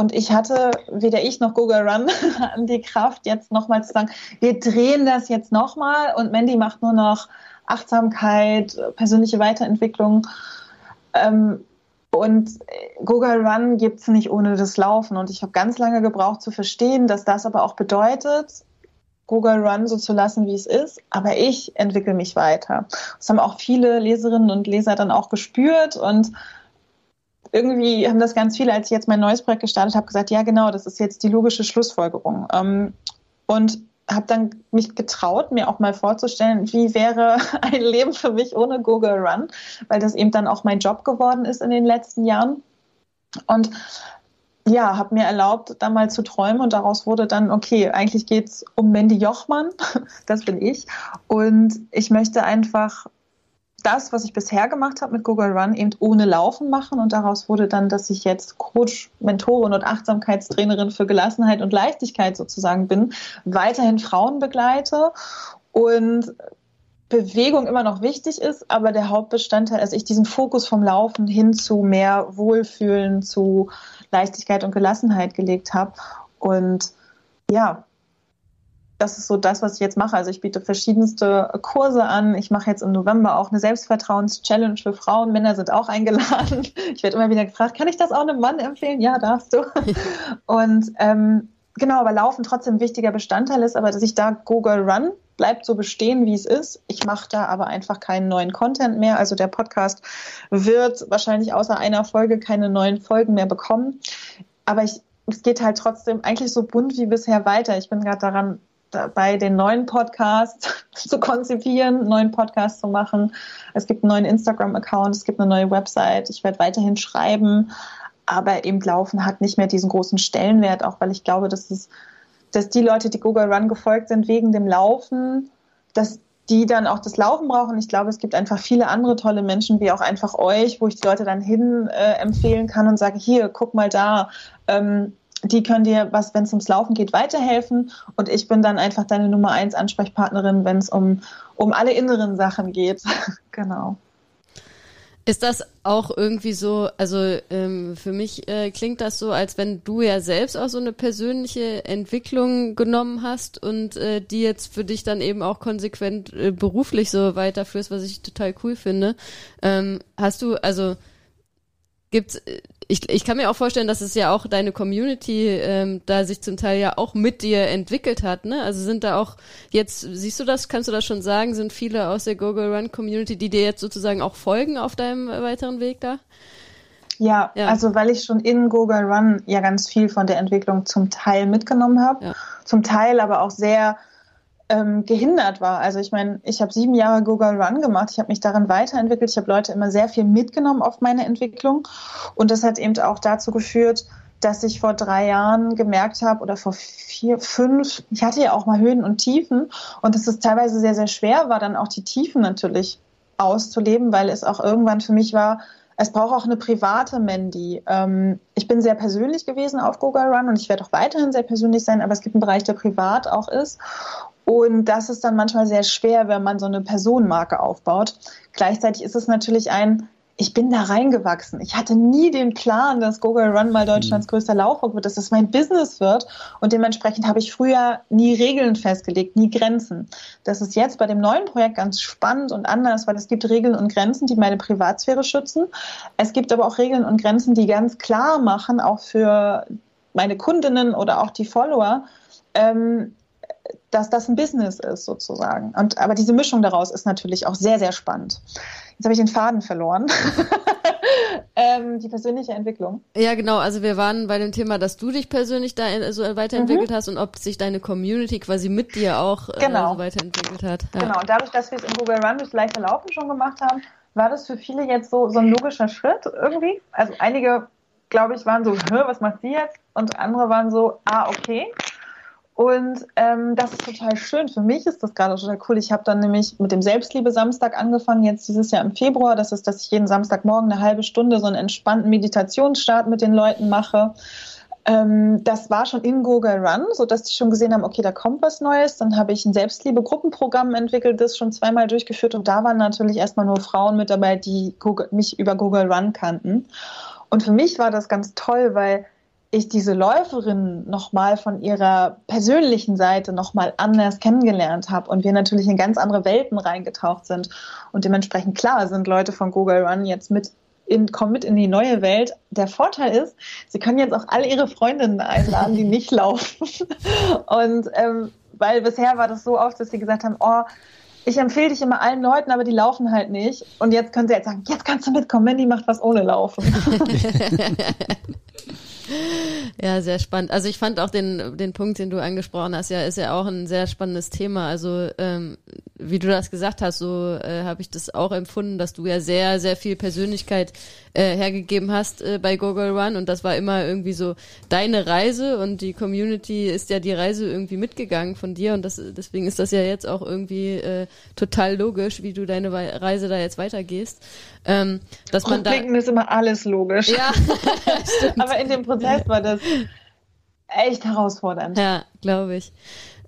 Und ich hatte weder ich noch Google Run die Kraft, jetzt nochmal zu sagen, wir drehen das jetzt nochmal und Mandy macht nur noch Achtsamkeit, persönliche Weiterentwicklung. Ähm, und Google Run gibt es nicht ohne das Laufen. Und ich habe ganz lange gebraucht zu verstehen, dass das aber auch bedeutet, Google Run so zu lassen, wie es ist. Aber ich entwickle mich weiter. Das haben auch viele Leserinnen und Leser dann auch gespürt und irgendwie haben das ganz viele, als ich jetzt mein neues Projekt gestartet habe, gesagt, ja genau, das ist jetzt die logische Schlussfolgerung. Ähm, und habe dann mich getraut, mir auch mal vorzustellen, wie wäre ein Leben für mich ohne Google Run, weil das eben dann auch mein Job geworden ist in den letzten Jahren. Und ja, habe mir erlaubt, da mal zu träumen und daraus wurde dann, okay, eigentlich geht es um Mandy Jochmann, das bin ich. Und ich möchte einfach das, was ich bisher gemacht habe mit Google Run, eben ohne Laufen machen. Und daraus wurde dann, dass ich jetzt Coach, Mentorin und Achtsamkeitstrainerin für Gelassenheit und Leichtigkeit sozusagen bin, weiterhin Frauen begleite und Bewegung immer noch wichtig ist, aber der Hauptbestandteil, also ich diesen Fokus vom Laufen hin zu mehr Wohlfühlen, zu Leichtigkeit und Gelassenheit gelegt habe. Und ja, das ist so das, was ich jetzt mache. Also ich biete verschiedenste Kurse an. Ich mache jetzt im November auch eine Selbstvertrauens-Challenge für Frauen. Männer sind auch eingeladen. Ich werde immer wieder gefragt, kann ich das auch einem Mann empfehlen? Ja, darfst du. Und ähm, genau, aber Laufen trotzdem ein wichtiger Bestandteil ist, aber dass ich da Google Run bleibt so bestehen, wie es ist. Ich mache da aber einfach keinen neuen Content mehr. Also der Podcast wird wahrscheinlich außer einer Folge keine neuen Folgen mehr bekommen. Aber ich, es geht halt trotzdem eigentlich so bunt wie bisher weiter. Ich bin gerade daran dabei, den neuen Podcast zu konzipieren, einen neuen Podcast zu machen. Es gibt einen neuen Instagram-Account, es gibt eine neue Website. Ich werde weiterhin schreiben, aber eben Laufen hat nicht mehr diesen großen Stellenwert, auch weil ich glaube, dass es, dass die Leute, die Google Run gefolgt sind wegen dem Laufen, dass die dann auch das Laufen brauchen. Ich glaube, es gibt einfach viele andere tolle Menschen, wie auch einfach euch, wo ich die Leute dann hin äh, empfehlen kann und sage, hier, guck mal da. Ähm, die können dir, was, wenn es ums Laufen geht, weiterhelfen. Und ich bin dann einfach deine Nummer eins Ansprechpartnerin, wenn es um, um alle inneren Sachen geht. genau. Ist das auch irgendwie so, also ähm, für mich äh, klingt das so, als wenn du ja selbst auch so eine persönliche Entwicklung genommen hast und äh, die jetzt für dich dann eben auch konsequent äh, beruflich so weiterführst, was ich total cool finde. Ähm, hast du, also gibt's äh, ich, ich kann mir auch vorstellen, dass es ja auch deine Community ähm, da sich zum Teil ja auch mit dir entwickelt hat, ne? Also sind da auch jetzt, siehst du das, kannst du das schon sagen, sind viele aus der Google Run Community, die dir jetzt sozusagen auch folgen auf deinem weiteren Weg da? Ja, ja, also weil ich schon in Google Run ja ganz viel von der Entwicklung zum Teil mitgenommen habe, ja. zum Teil aber auch sehr ähm, gehindert war. Also ich meine, ich habe sieben Jahre Google Run gemacht, ich habe mich darin weiterentwickelt, ich habe Leute immer sehr viel mitgenommen auf meine Entwicklung und das hat eben auch dazu geführt, dass ich vor drei Jahren gemerkt habe oder vor vier, fünf, ich hatte ja auch mal Höhen und Tiefen und dass es teilweise sehr, sehr schwer war, dann auch die Tiefen natürlich auszuleben, weil es auch irgendwann für mich war, es braucht auch eine private Mandy. Ähm, ich bin sehr persönlich gewesen auf Google Run und ich werde auch weiterhin sehr persönlich sein, aber es gibt einen Bereich, der privat auch ist. Und das ist dann manchmal sehr schwer, wenn man so eine Personenmarke aufbaut. Gleichzeitig ist es natürlich ein, ich bin da reingewachsen. Ich hatte nie den Plan, dass Google Run mal Deutschlands mhm. größter Laufrock wird, dass das mein Business wird. Und dementsprechend habe ich früher nie Regeln festgelegt, nie Grenzen. Das ist jetzt bei dem neuen Projekt ganz spannend und anders, weil es gibt Regeln und Grenzen, die meine Privatsphäre schützen. Es gibt aber auch Regeln und Grenzen, die ganz klar machen, auch für meine Kundinnen oder auch die Follower, ähm, dass das ein Business ist sozusagen. Und aber diese Mischung daraus ist natürlich auch sehr sehr spannend. Jetzt habe ich den Faden verloren. ähm, die persönliche Entwicklung. Ja, genau. Also wir waren bei dem Thema, dass du dich persönlich da so weiterentwickelt mhm. hast und ob sich deine Community quasi mit dir auch äh, genau. so weiterentwickelt hat. Ja. Genau. Und dadurch, dass wir es in Google Run durch leichte Laufen schon gemacht haben, war das für viele jetzt so, so ein logischer Schritt irgendwie. Also einige, glaube ich, waren so, was macht sie jetzt? Und andere waren so, ah, okay. Und ähm, das ist total schön. Für mich ist das gerade total cool. Ich habe dann nämlich mit dem Selbstliebe-Samstag angefangen, jetzt dieses Jahr im Februar. Das ist, dass ich jeden Samstagmorgen eine halbe Stunde so einen entspannten Meditationsstart mit den Leuten mache. Ähm, das war schon in Google Run, sodass die schon gesehen haben, okay, da kommt was Neues. Dann habe ich ein Selbstliebe-Gruppenprogramm entwickelt, das schon zweimal durchgeführt. Und da waren natürlich erstmal nur Frauen mit dabei, die Google, mich über Google Run kannten. Und für mich war das ganz toll, weil ich diese Läuferin nochmal von ihrer persönlichen Seite nochmal anders kennengelernt habe und wir natürlich in ganz andere Welten reingetaucht sind. Und dementsprechend klar sind Leute von Google Run jetzt mit in, kommen mit in die neue Welt. Der Vorteil ist, sie können jetzt auch alle ihre Freundinnen einladen, die nicht laufen. Und ähm, weil bisher war das so oft, dass sie gesagt haben, oh, ich empfehle dich immer allen Leuten, aber die laufen halt nicht. Und jetzt können sie jetzt sagen, jetzt kannst du mitkommen, Mandy macht was ohne Laufen. Ja, sehr spannend. Also ich fand auch den, den Punkt, den du angesprochen hast, ja, ist ja auch ein sehr spannendes Thema. Also ähm, wie du das gesagt hast, so äh, habe ich das auch empfunden, dass du ja sehr, sehr viel Persönlichkeit äh, hergegeben hast äh, bei Google Run und das war immer irgendwie so deine Reise und die Community ist ja die Reise irgendwie mitgegangen von dir und das, deswegen ist das ja jetzt auch irgendwie äh, total logisch, wie du deine Reise da jetzt weitergehst. Ähm, dass man da ist immer alles logisch. Ja, aber in dem Prozess war das echt herausfordernd. Ja, glaube ich.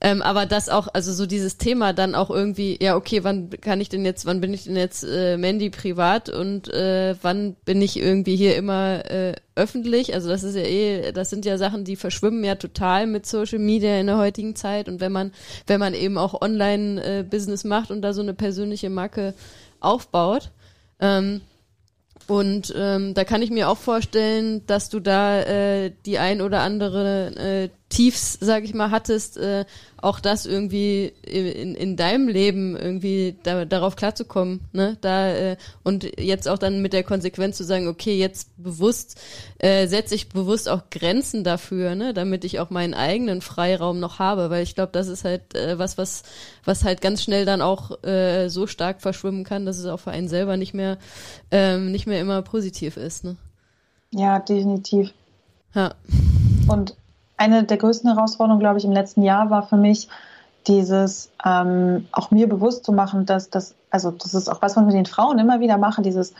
Ähm, aber das auch, also so dieses Thema dann auch irgendwie, ja, okay, wann kann ich denn jetzt, wann bin ich denn jetzt äh, Mandy privat und äh, wann bin ich irgendwie hier immer äh, öffentlich? Also das ist ja eh, das sind ja Sachen, die verschwimmen ja total mit Social Media in der heutigen Zeit. Und wenn man, wenn man eben auch Online-Business äh, macht und da so eine persönliche Marke aufbaut, ähm, und ähm, da kann ich mir auch vorstellen, dass du da äh, die ein oder andere äh, Tiefs, sag ich mal, hattest, äh, auch das irgendwie in, in deinem Leben irgendwie da, darauf klarzukommen, ne? Da äh, und jetzt auch dann mit der Konsequenz zu sagen, okay, jetzt bewusst äh, setze ich bewusst auch Grenzen dafür, ne, damit ich auch meinen eigenen Freiraum noch habe, weil ich glaube, das ist halt äh, was, was was halt ganz schnell dann auch äh, so stark verschwimmen kann, dass es auch für einen selber nicht mehr ähm, nicht mehr immer positiv ist, ne? Ja, definitiv. Ja. Und eine der größten Herausforderungen, glaube ich, im letzten Jahr war für mich, dieses ähm, auch mir bewusst zu machen, dass das, also das ist auch was, was ich mit den Frauen immer wieder mache, dieses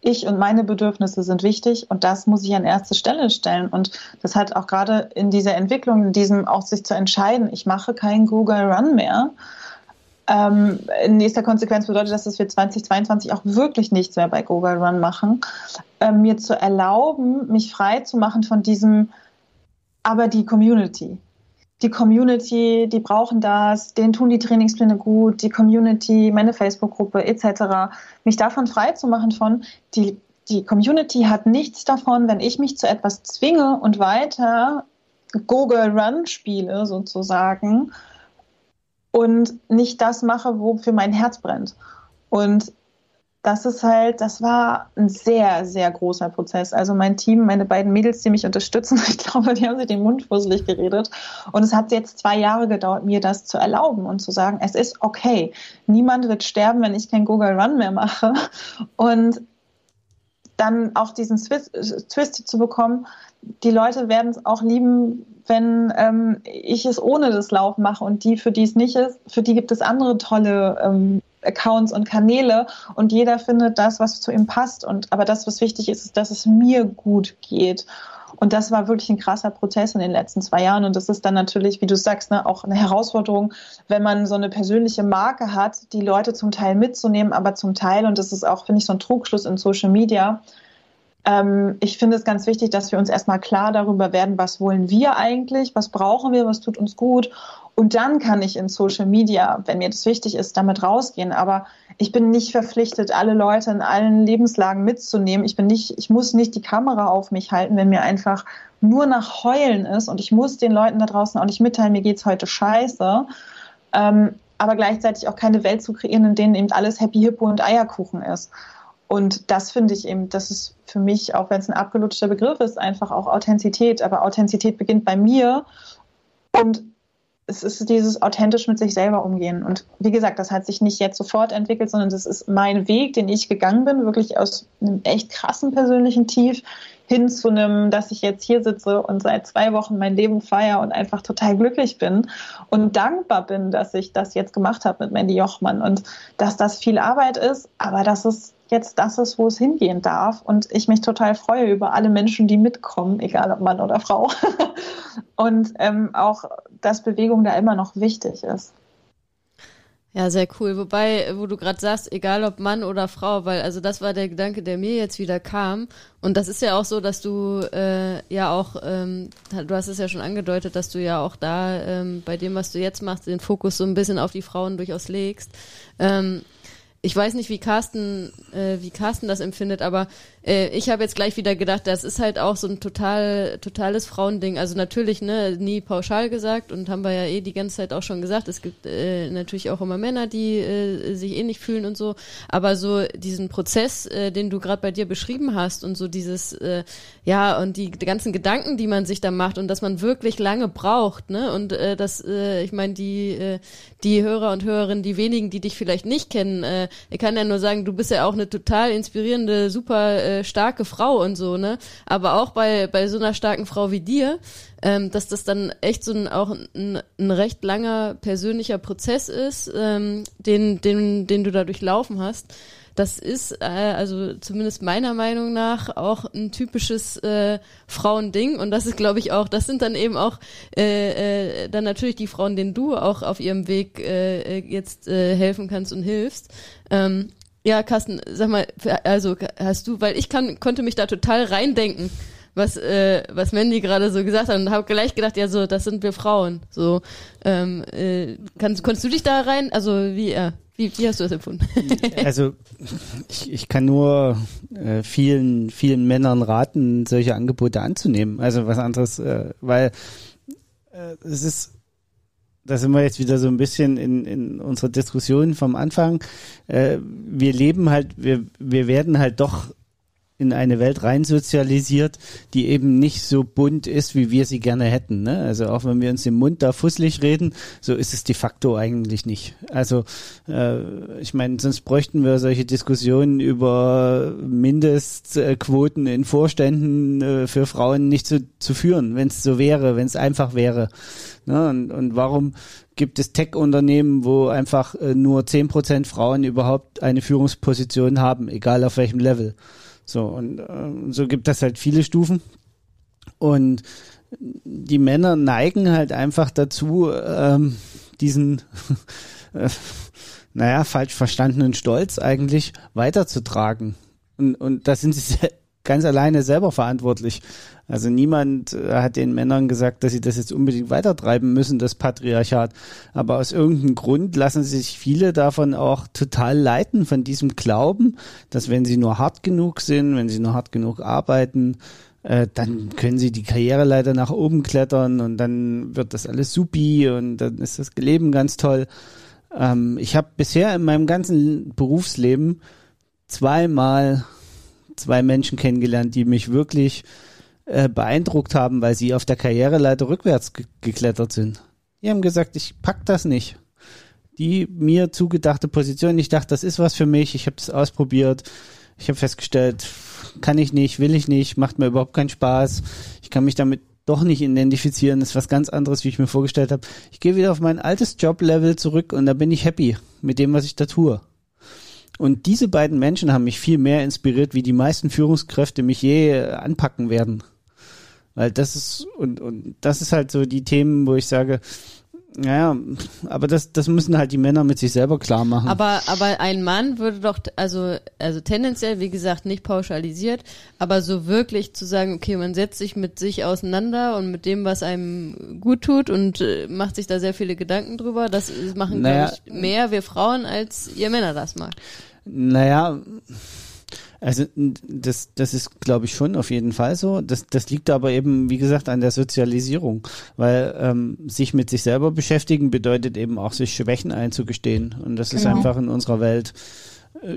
ich und meine Bedürfnisse sind wichtig und das muss ich an erste Stelle stellen. Und das hat auch gerade in dieser Entwicklung, in diesem auch sich zu entscheiden, ich mache keinen Google Run mehr. Ähm, in nächster Konsequenz bedeutet das, dass wir 2022 auch wirklich nichts mehr bei Google Run machen. Ähm, mir zu erlauben, mich frei zu machen von diesem, aber die Community die Community, die brauchen das, denen tun die Trainingspläne gut, die Community, meine Facebook-Gruppe etc. Mich davon frei zu machen von, die, die Community hat nichts davon, wenn ich mich zu etwas zwinge und weiter Google Run spiele sozusagen und nicht das mache, wofür mein Herz brennt. Und das ist halt, das war ein sehr, sehr großer Prozess. Also mein Team, meine beiden Mädels, die mich unterstützen, ich glaube, die haben sich den Mund fusselig geredet. Und es hat jetzt zwei Jahre gedauert, mir das zu erlauben und zu sagen, es ist okay. Niemand wird sterben, wenn ich kein Google Run mehr mache. Und dann auch diesen Twist zu bekommen, die Leute werden es auch lieben, wenn ähm, ich es ohne das Laufen mache und die, für die es nicht ist, für die gibt es andere tolle ähm, Accounts und Kanäle und jeder findet das, was zu ihm passt. Und aber das, was wichtig ist, ist, dass es mir gut geht. Und das war wirklich ein krasser Prozess in den letzten zwei Jahren. Und das ist dann natürlich, wie du sagst, ne, auch eine Herausforderung, wenn man so eine persönliche Marke hat, die Leute zum Teil mitzunehmen, aber zum Teil, und das ist auch, finde ich, so ein Trugschluss in Social Media, ähm, ich finde es ganz wichtig, dass wir uns erstmal klar darüber werden, was wollen wir eigentlich, was brauchen wir, was tut uns gut und dann kann ich in Social Media, wenn mir das wichtig ist, damit rausgehen. Aber ich bin nicht verpflichtet, alle Leute in allen Lebenslagen mitzunehmen. Ich bin nicht, ich muss nicht die Kamera auf mich halten, wenn mir einfach nur nach Heulen ist und ich muss den Leuten da draußen auch nicht mitteilen, mir geht's heute scheiße. Ähm, aber gleichzeitig auch keine Welt zu kreieren, in denen eben alles Happy Hippo und Eierkuchen ist. Und das finde ich eben, das ist für mich, auch wenn es ein abgelutschter Begriff ist, einfach auch Authentizität. Aber Authentizität beginnt bei mir. Und es ist dieses authentisch mit sich selber umgehen. Und wie gesagt, das hat sich nicht jetzt sofort entwickelt, sondern das ist mein Weg, den ich gegangen bin, wirklich aus einem echt krassen persönlichen Tief hin zu einem, dass ich jetzt hier sitze und seit zwei Wochen mein Leben feiere und einfach total glücklich bin und dankbar bin, dass ich das jetzt gemacht habe mit Mandy Jochmann und dass das viel Arbeit ist, aber dass es jetzt das ist, wo es hingehen darf. Und ich mich total freue über alle Menschen, die mitkommen, egal ob Mann oder Frau. und ähm, auch, dass Bewegung da immer noch wichtig ist. Ja, sehr cool. Wobei, wo du gerade sagst, egal ob Mann oder Frau, weil also das war der Gedanke, der mir jetzt wieder kam. Und das ist ja auch so, dass du äh, ja auch, ähm, du hast es ja schon angedeutet, dass du ja auch da ähm, bei dem, was du jetzt machst, den Fokus so ein bisschen auf die Frauen durchaus legst. Ähm, ich weiß nicht, wie Carsten, äh, wie Carsten das empfindet, aber äh, ich habe jetzt gleich wieder gedacht, das ist halt auch so ein total, totales Frauending. Also natürlich, ne, nie pauschal gesagt und haben wir ja eh die ganze Zeit auch schon gesagt. Es gibt äh, natürlich auch immer Männer, die äh, sich ähnlich fühlen und so. Aber so diesen Prozess, äh, den du gerade bei dir beschrieben hast und so dieses, äh, ja, und die, die ganzen Gedanken, die man sich da macht und dass man wirklich lange braucht, ne? Und äh, das, äh, ich meine, die, äh, die Hörer und Hörerinnen, die wenigen, die dich vielleicht nicht kennen, äh, ich kann ja nur sagen, du bist ja auch eine total inspirierende, super äh, starke Frau und so, ne? Aber auch bei, bei so einer starken Frau wie dir, ähm, dass das dann echt so ein, auch ein, ein recht langer persönlicher Prozess ist, ähm, den, den, den du da durchlaufen hast. Das ist äh, also zumindest meiner Meinung nach auch ein typisches äh, Frauending und das ist, glaube ich, auch, das sind dann eben auch äh, äh, dann natürlich die Frauen, denen du auch auf ihrem Weg äh, jetzt äh, helfen kannst und hilfst. Ähm, ja, Carsten, sag mal, also hast du, weil ich kann, konnte mich da total reindenken, was äh, was Mandy gerade so gesagt hat und habe gleich gedacht, ja so, das sind wir Frauen. So, ähm, äh, kannst, konntest du dich da rein? Also wie, ja, wie, wie hast du das empfunden? also ich, ich kann nur äh, vielen vielen Männern raten, solche Angebote anzunehmen. Also was anderes, äh, weil äh, es ist da sind wir jetzt wieder so ein bisschen in, in unserer Diskussion vom Anfang. Äh, wir leben halt, wir, wir werden halt doch in eine Welt rein sozialisiert, die eben nicht so bunt ist, wie wir sie gerne hätten. Ne? Also auch wenn wir uns im Mund da fusselig reden, so ist es de facto eigentlich nicht. Also äh, ich meine, sonst bräuchten wir solche Diskussionen über Mindestquoten in Vorständen äh, für Frauen nicht zu, zu führen, wenn es so wäre, wenn es einfach wäre. Ne? Und, und warum gibt es Tech-Unternehmen, wo einfach äh, nur zehn Prozent Frauen überhaupt eine Führungsposition haben, egal auf welchem Level? So, und äh, so gibt das halt viele Stufen. Und die Männer neigen halt einfach dazu, ähm, diesen, äh, naja, falsch verstandenen Stolz eigentlich weiterzutragen. Und, und da sind sie ganz alleine selber verantwortlich. Also niemand äh, hat den Männern gesagt, dass sie das jetzt unbedingt weitertreiben müssen, das Patriarchat. Aber aus irgendeinem Grund lassen sich viele davon auch total leiten, von diesem Glauben, dass wenn sie nur hart genug sind, wenn sie nur hart genug arbeiten, äh, dann können sie die Karriereleiter nach oben klettern und dann wird das alles supi und dann ist das Leben ganz toll. Ähm, ich habe bisher in meinem ganzen Berufsleben zweimal zwei Menschen kennengelernt, die mich wirklich äh, beeindruckt haben, weil sie auf der Karriereleiter rückwärts ge geklettert sind. Die haben gesagt, ich pack das nicht. Die mir zugedachte Position, ich dachte, das ist was für mich, ich habe das ausprobiert, ich habe festgestellt, kann ich nicht, will ich nicht, macht mir überhaupt keinen Spaß, ich kann mich damit doch nicht identifizieren, ist was ganz anderes, wie ich mir vorgestellt habe. Ich gehe wieder auf mein altes Joblevel zurück und da bin ich happy mit dem, was ich da tue. Und diese beiden Menschen haben mich viel mehr inspiriert, wie die meisten Führungskräfte mich je anpacken werden. Weil das ist, und, und das ist halt so die Themen, wo ich sage, naja, aber das, das müssen halt die Männer mit sich selber klar machen. Aber, aber ein Mann würde doch, also, also tendenziell, wie gesagt, nicht pauschalisiert, aber so wirklich zu sagen, okay, man setzt sich mit sich auseinander und mit dem, was einem gut tut und äh, macht sich da sehr viele Gedanken drüber, das machen, naja, glaube ich, mehr wir Frauen, als ihr Männer das macht. Naja, also das, das ist, glaube ich, schon auf jeden Fall so. Das, das liegt aber eben, wie gesagt, an der Sozialisierung, weil ähm, sich mit sich selber beschäftigen bedeutet eben auch, sich Schwächen einzugestehen. Und das genau. ist einfach in unserer Welt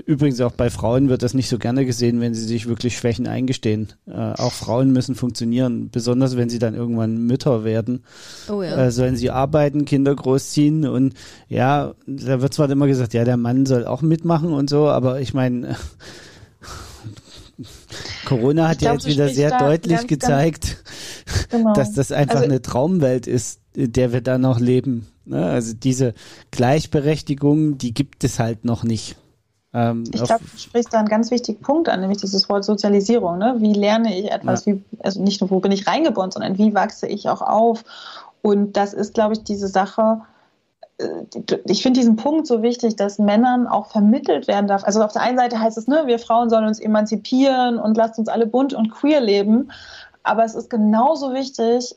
Übrigens auch bei Frauen wird das nicht so gerne gesehen, wenn sie sich wirklich Schwächen eingestehen. Äh, auch Frauen müssen funktionieren, besonders wenn sie dann irgendwann Mütter werden. Oh ja. Äh, sollen sie arbeiten, Kinder großziehen und ja, da wird zwar immer gesagt, ja, der Mann soll auch mitmachen und so, aber ich meine, Corona hat glaub, ja jetzt wieder sehr deutlich ganz, gezeigt, ganz, genau. dass das einfach also, eine Traumwelt ist, in der wir da noch leben. Ne? Also diese Gleichberechtigung, die gibt es halt noch nicht. Ähm, ich glaube, du sprichst da einen ganz wichtigen Punkt an, nämlich dieses Wort Sozialisierung. Ne? Wie lerne ich etwas? Ja. Wie, also nicht nur, wo bin ich reingeboren, sondern wie wachse ich auch auf? Und das ist, glaube ich, diese Sache, äh, ich finde diesen Punkt so wichtig, dass Männern auch vermittelt werden darf. Also auf der einen Seite heißt es, ne, wir Frauen sollen uns emanzipieren und lasst uns alle bunt und queer leben. Aber es ist genauso wichtig,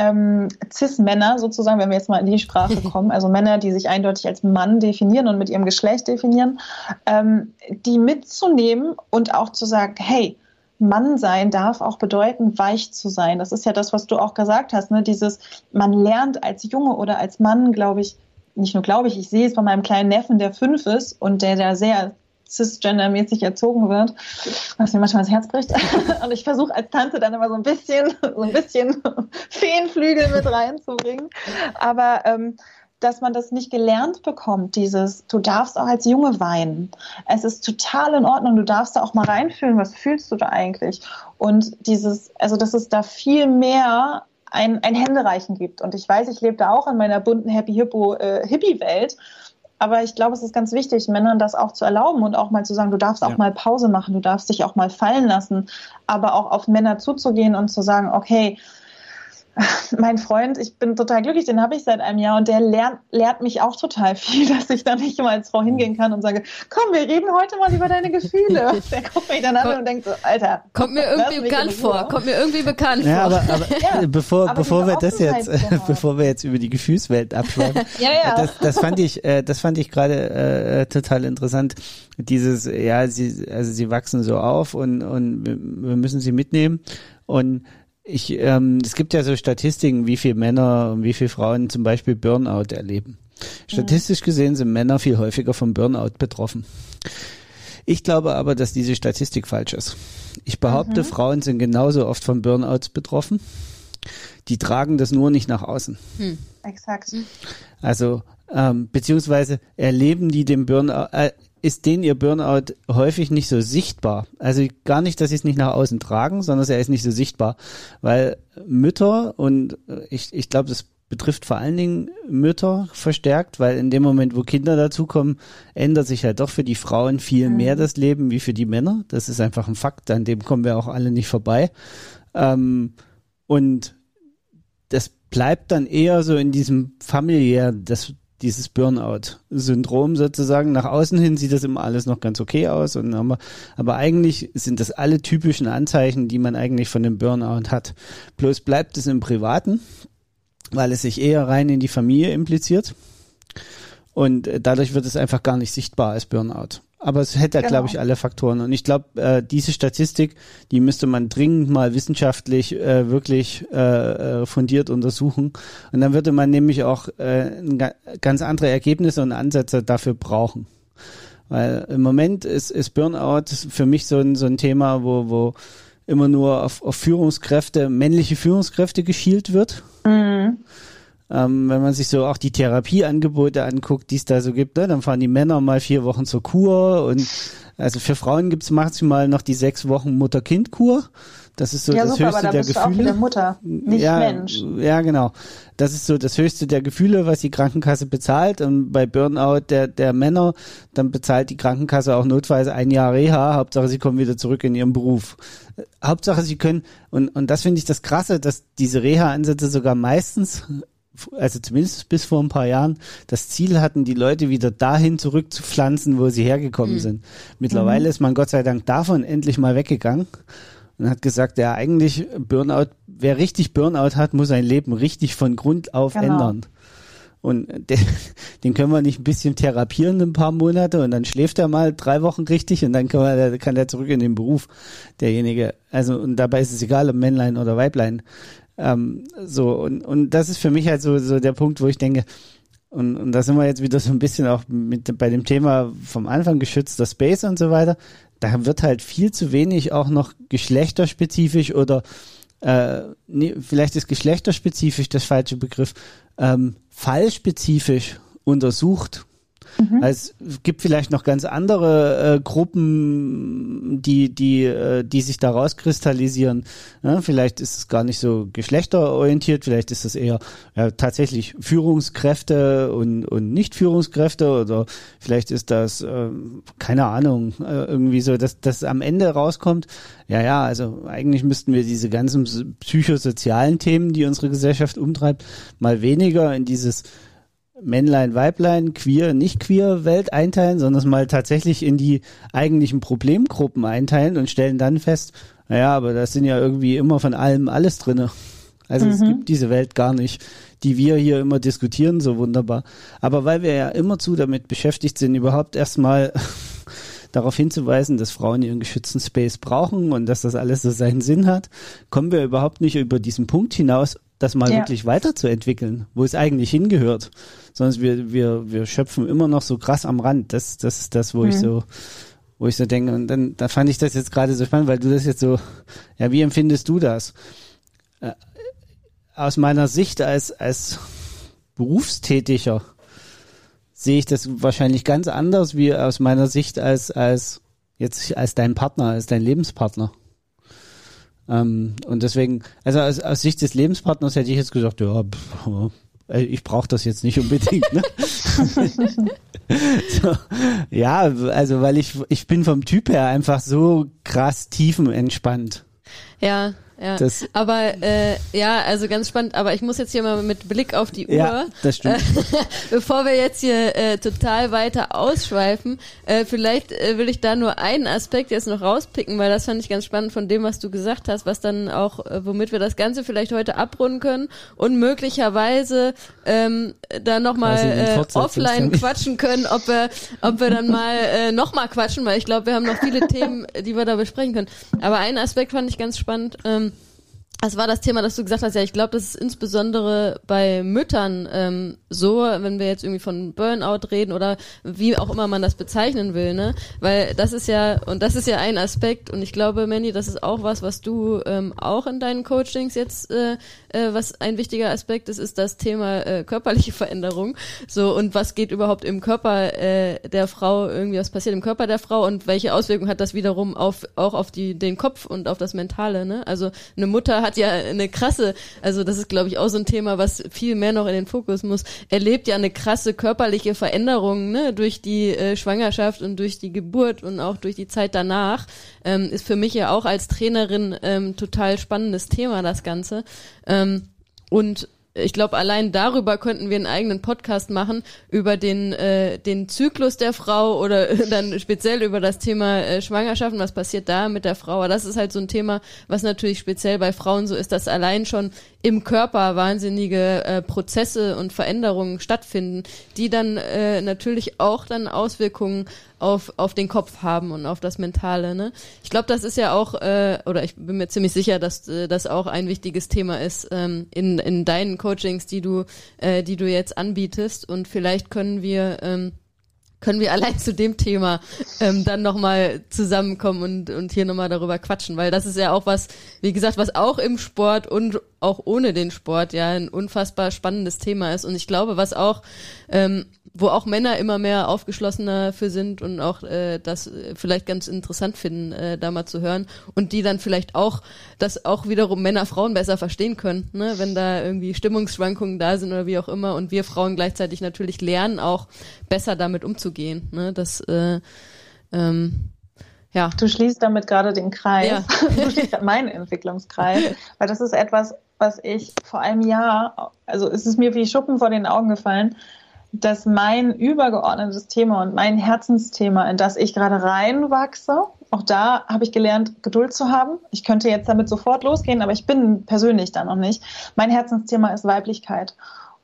ähm, Cis-Männer sozusagen, wenn wir jetzt mal in die Sprache kommen, also Männer, die sich eindeutig als Mann definieren und mit ihrem Geschlecht definieren, ähm, die mitzunehmen und auch zu sagen, hey, Mann sein darf auch bedeuten, weich zu sein. Das ist ja das, was du auch gesagt hast, ne? Dieses, man lernt als Junge oder als Mann, glaube ich, nicht nur glaube ich, ich sehe es bei meinem kleinen Neffen, der fünf ist und der da sehr cisgender-mäßig erzogen wird, was mir manchmal das Herz bricht. Und ich versuche als Tante dann immer so ein bisschen, so ein bisschen Feenflügel mit reinzubringen. Aber ähm, dass man das nicht gelernt bekommt, dieses, du darfst auch als Junge weinen. Es ist total in Ordnung, du darfst da auch mal reinfühlen, was fühlst du da eigentlich? Und dieses, also dass es da viel mehr ein, ein Händereichen gibt. Und ich weiß, ich lebe da auch in meiner bunten Happy Hippo äh, Hippie-Welt. Aber ich glaube, es ist ganz wichtig, Männern das auch zu erlauben und auch mal zu sagen, du darfst auch ja. mal Pause machen, du darfst dich auch mal fallen lassen, aber auch auf Männer zuzugehen und zu sagen, okay, mein Freund, ich bin total glücklich, den habe ich seit einem Jahr und der lernt, lehrt mich auch total viel, dass ich da nicht immer als Frau hingehen kann und sage, komm, wir reden heute mal über deine Gefühle. Der guckt mich dann an und denkt so, Alter. Kommt mir irgendwie bekannt vor, kommt mir irgendwie bekannt ja, vor. Aber, aber ja, bevor, aber bevor wir das jetzt, bevor wir jetzt über die Gefühlswelt abschweifen, ja, ja. Das, das fand ich, äh, das fand ich gerade äh, total interessant. Dieses, ja, sie, also sie wachsen so auf und, und wir müssen sie mitnehmen und ich, ähm, es gibt ja so Statistiken, wie viele Männer und wie viele Frauen zum Beispiel Burnout erleben. Statistisch gesehen sind Männer viel häufiger vom Burnout betroffen. Ich glaube aber, dass diese Statistik falsch ist. Ich behaupte, mhm. Frauen sind genauso oft von Burnouts betroffen. Die tragen das nur nicht nach außen. Hm. Exakt. Also ähm, beziehungsweise erleben die den Burnout, äh, ist denen ihr Burnout häufig nicht so sichtbar. Also gar nicht, dass sie es nicht nach außen tragen, sondern er ist nicht so sichtbar. Weil Mütter und äh, ich, ich glaube, das betrifft vor allen Dingen Mütter verstärkt, weil in dem Moment, wo Kinder dazukommen, ändert sich halt doch für die Frauen viel mhm. mehr das Leben wie für die Männer. Das ist einfach ein Fakt, an dem kommen wir auch alle nicht vorbei. Ähm, und das bleibt dann eher so in diesem familiär, das, dieses Burnout-Syndrom sozusagen. Nach außen hin sieht das immer alles noch ganz okay aus. Und aber, aber eigentlich sind das alle typischen Anzeichen, die man eigentlich von dem Burnout hat. Bloß bleibt es im Privaten, weil es sich eher rein in die Familie impliziert. Und äh, dadurch wird es einfach gar nicht sichtbar als Burnout. Aber es hätte, genau. glaube ich, alle Faktoren. Und ich glaube, äh, diese Statistik, die müsste man dringend mal wissenschaftlich äh, wirklich äh, äh fundiert untersuchen. Und dann würde man nämlich auch äh, ganz andere Ergebnisse und Ansätze dafür brauchen. Weil im Moment ist, ist Burnout für mich so ein, so ein Thema, wo, wo immer nur auf, auf Führungskräfte, männliche Führungskräfte geschielt wird. Mhm. Ähm, wenn man sich so auch die Therapieangebote anguckt, die es da so gibt, ne, dann fahren die Männer mal vier Wochen zur Kur und also für Frauen gibt's maximal noch die sechs Wochen Mutter-Kind-Kur. Das ist so ja, das super, höchste aber da der bist Gefühle. Du auch wieder Mutter, nicht ja, Mensch. Ja, genau. Das ist so das höchste der Gefühle, was die Krankenkasse bezahlt. Und bei Burnout der, der Männer, dann bezahlt die Krankenkasse auch notfalls ein Jahr Reha. Hauptsache, sie kommen wieder zurück in ihren Beruf. Hauptsache, sie können, und, und das finde ich das Krasse, dass diese Reha-Ansätze sogar meistens also zumindest bis vor ein paar Jahren, das Ziel hatten, die Leute wieder dahin zurückzupflanzen, wo sie hergekommen mhm. sind. Mittlerweile mhm. ist man Gott sei Dank davon endlich mal weggegangen und hat gesagt, ja eigentlich Burnout, wer richtig Burnout hat, muss sein Leben richtig von Grund auf genau. ändern. Und den, den können wir nicht ein bisschen therapieren ein paar Monate und dann schläft er mal drei Wochen richtig und dann kann, man, kann er zurück in den Beruf, derjenige. Also und dabei ist es egal, ob Männlein oder Weiblein. Ähm, so, und, und das ist für mich halt so, so der Punkt, wo ich denke, und, und da sind wir jetzt wieder so ein bisschen auch mit bei dem Thema vom Anfang geschützter Space und so weiter. Da wird halt viel zu wenig auch noch geschlechterspezifisch oder äh, nee, vielleicht ist geschlechterspezifisch das falsche Begriff, ähm, fallspezifisch untersucht Mhm. Also es gibt vielleicht noch ganz andere äh, Gruppen, die, die, äh, die sich da rauskristallisieren. Ja, vielleicht ist es gar nicht so geschlechterorientiert, vielleicht ist es eher ja, tatsächlich Führungskräfte und, und Nicht-Führungskräfte oder vielleicht ist das, äh, keine Ahnung, äh, irgendwie so, dass das am Ende rauskommt. Ja, ja, also eigentlich müssten wir diese ganzen psychosozialen Themen, die unsere Gesellschaft umtreibt, mal weniger in dieses Männlein, Weiblein, queer, nicht queer Welt einteilen, sondern es mal tatsächlich in die eigentlichen Problemgruppen einteilen und stellen dann fest, naja, aber das sind ja irgendwie immer von allem alles drinne. Also mhm. es gibt diese Welt gar nicht, die wir hier immer diskutieren, so wunderbar. Aber weil wir ja immerzu damit beschäftigt sind, überhaupt erstmal darauf hinzuweisen, dass Frauen ihren geschützten Space brauchen und dass das alles so seinen Sinn hat, kommen wir überhaupt nicht über diesen Punkt hinaus, das mal ja. wirklich weiterzuentwickeln, wo es eigentlich hingehört. Sondern wir, wir, wir schöpfen immer noch so krass am Rand. Das, das ist das, wo mhm. ich so, wo ich so denke. Und dann, da fand ich das jetzt gerade so spannend, weil du das jetzt so, ja, wie empfindest du das? Äh, aus meiner Sicht als, als Berufstätiger sehe ich das wahrscheinlich ganz anders wie aus meiner Sicht als, als jetzt als dein Partner, als dein Lebenspartner. Ähm, und deswegen, also aus, aus Sicht des Lebenspartners hätte ich jetzt gesagt, ja, pff, äh, ich brauche das jetzt nicht unbedingt. Ne? so, ja, also weil ich ich bin vom Typ her einfach so krass tiefenentspannt. Ja, ja. Das, aber äh, ja, also ganz spannend. Aber ich muss jetzt hier mal mit Blick auf die Uhr, ja, das stimmt. Äh, bevor wir jetzt hier äh, total weiter ausschweifen, äh, vielleicht äh, will ich da nur einen Aspekt jetzt noch rauspicken, weil das fand ich ganz spannend von dem, was du gesagt hast, was dann auch, äh, womit wir das Ganze vielleicht heute abrunden können und möglicherweise ähm, da nochmal äh, offline quatschen können, ob wir, ob wir dann mal äh, nochmal quatschen, weil ich glaube, wir haben noch viele Themen, die wir da besprechen können. Aber einen Aspekt fand ich ganz spannend. Ähm, es war das Thema, dass du gesagt hast, ja, ich glaube, das ist insbesondere bei Müttern ähm, so, wenn wir jetzt irgendwie von Burnout reden oder wie auch immer man das bezeichnen will, ne? Weil das ist ja, und das ist ja ein Aspekt, und ich glaube, Mandy, das ist auch was, was du ähm, auch in deinen Coachings jetzt, äh, äh, was ein wichtiger Aspekt ist, ist das Thema äh, körperliche Veränderung. So, und was geht überhaupt im Körper äh, der Frau, irgendwie was passiert im Körper der Frau und welche Auswirkungen hat das wiederum auf auch auf die, den Kopf und auf das Mentale, ne? Also eine Mutter hat hat ja eine krasse, also das ist glaube ich auch so ein Thema, was viel mehr noch in den Fokus muss. Erlebt ja eine krasse körperliche Veränderung ne, durch die äh, Schwangerschaft und durch die Geburt und auch durch die Zeit danach. Ähm, ist für mich ja auch als Trainerin ähm, total spannendes Thema das Ganze. Ähm, und ich glaube, allein darüber könnten wir einen eigenen Podcast machen, über den, äh, den Zyklus der Frau oder dann speziell über das Thema äh, Schwangerschaft und was passiert da mit der Frau. Aber das ist halt so ein Thema, was natürlich speziell bei Frauen so ist, dass allein schon im Körper wahnsinnige äh, Prozesse und Veränderungen stattfinden, die dann äh, natürlich auch dann Auswirkungen auf, auf den Kopf haben und auf das Mentale. Ne? Ich glaube, das ist ja auch, äh, oder ich bin mir ziemlich sicher, dass äh, das auch ein wichtiges Thema ist ähm, in, in deinen Coachings, die du, äh, die du jetzt anbietest. Und vielleicht können wir ähm, können wir allein zu dem Thema ähm, dann nochmal zusammenkommen und, und hier nochmal darüber quatschen, weil das ist ja auch was, wie gesagt, was auch im Sport und auch ohne den Sport ja ein unfassbar spannendes Thema ist. Und ich glaube, was auch ähm, wo auch Männer immer mehr aufgeschlossener für sind und auch äh, das vielleicht ganz interessant finden, äh, da mal zu hören und die dann vielleicht auch das auch wiederum Männer Frauen besser verstehen können, ne? wenn da irgendwie Stimmungsschwankungen da sind oder wie auch immer und wir Frauen gleichzeitig natürlich lernen auch besser damit umzugehen, ne? Das äh, ähm, ja. Du schließt damit gerade den Kreis. Ja. du schließt meinen Entwicklungskreis, weil das ist etwas, was ich vor einem Jahr, also es ist mir wie Schuppen vor den Augen gefallen, dass mein übergeordnetes Thema und mein Herzensthema, in das ich gerade reinwachse, auch da habe ich gelernt, Geduld zu haben. Ich könnte jetzt damit sofort losgehen, aber ich bin persönlich da noch nicht. Mein Herzensthema ist Weiblichkeit.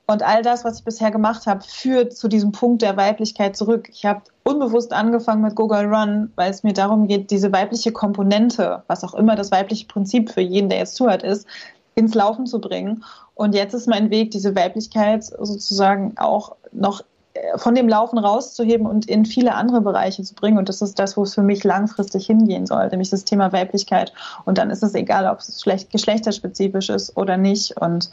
Und all das, was ich bisher gemacht habe, führt zu diesem Punkt der Weiblichkeit zurück. Ich habe unbewusst angefangen mit Google Run, weil es mir darum geht, diese weibliche Komponente, was auch immer das weibliche Prinzip für jeden, der jetzt zuhört, ist, ins Laufen zu bringen. Und jetzt ist mein Weg, diese Weiblichkeit sozusagen auch noch von dem Laufen rauszuheben und in viele andere Bereiche zu bringen. Und das ist das, wo es für mich langfristig hingehen soll, nämlich das Thema Weiblichkeit. Und dann ist es egal, ob es schlecht, geschlechterspezifisch ist oder nicht. Und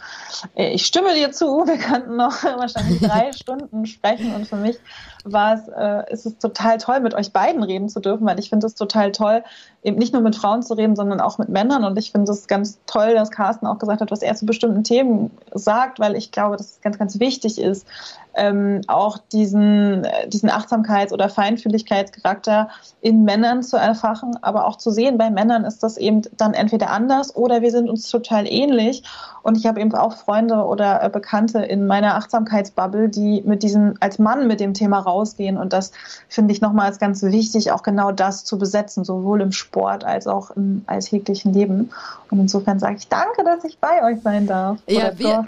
äh, ich stimme dir zu, wir könnten noch wahrscheinlich drei Stunden sprechen. Und für mich war es, äh, ist es total toll, mit euch beiden reden zu dürfen, weil ich finde es total toll, eben nicht nur mit Frauen zu reden, sondern auch mit Männern. Und ich finde es ganz toll, dass Carsten auch gesagt hat, was er zu bestimmten Themen sagt, weil ich glaube, dass es ganz, ganz wichtig ist, ähm, auch diesen, äh, diesen Achtsamkeits- oder Feinfühligkeitscharakter in Männern zu erfachen, aber auch zu sehen, bei Männern ist das eben dann entweder anders oder wir sind uns total ähnlich. Und ich habe eben auch Freunde oder äh, Bekannte in meiner Achtsamkeitsbubble, die mit diesem, als Mann mit dem Thema rausgehen. Und das finde ich nochmal als ganz wichtig, auch genau das zu besetzen, sowohl im Sport als auch im alltäglichen Leben. Und insofern sage ich danke, dass ich bei euch sein darf. Ja, wir,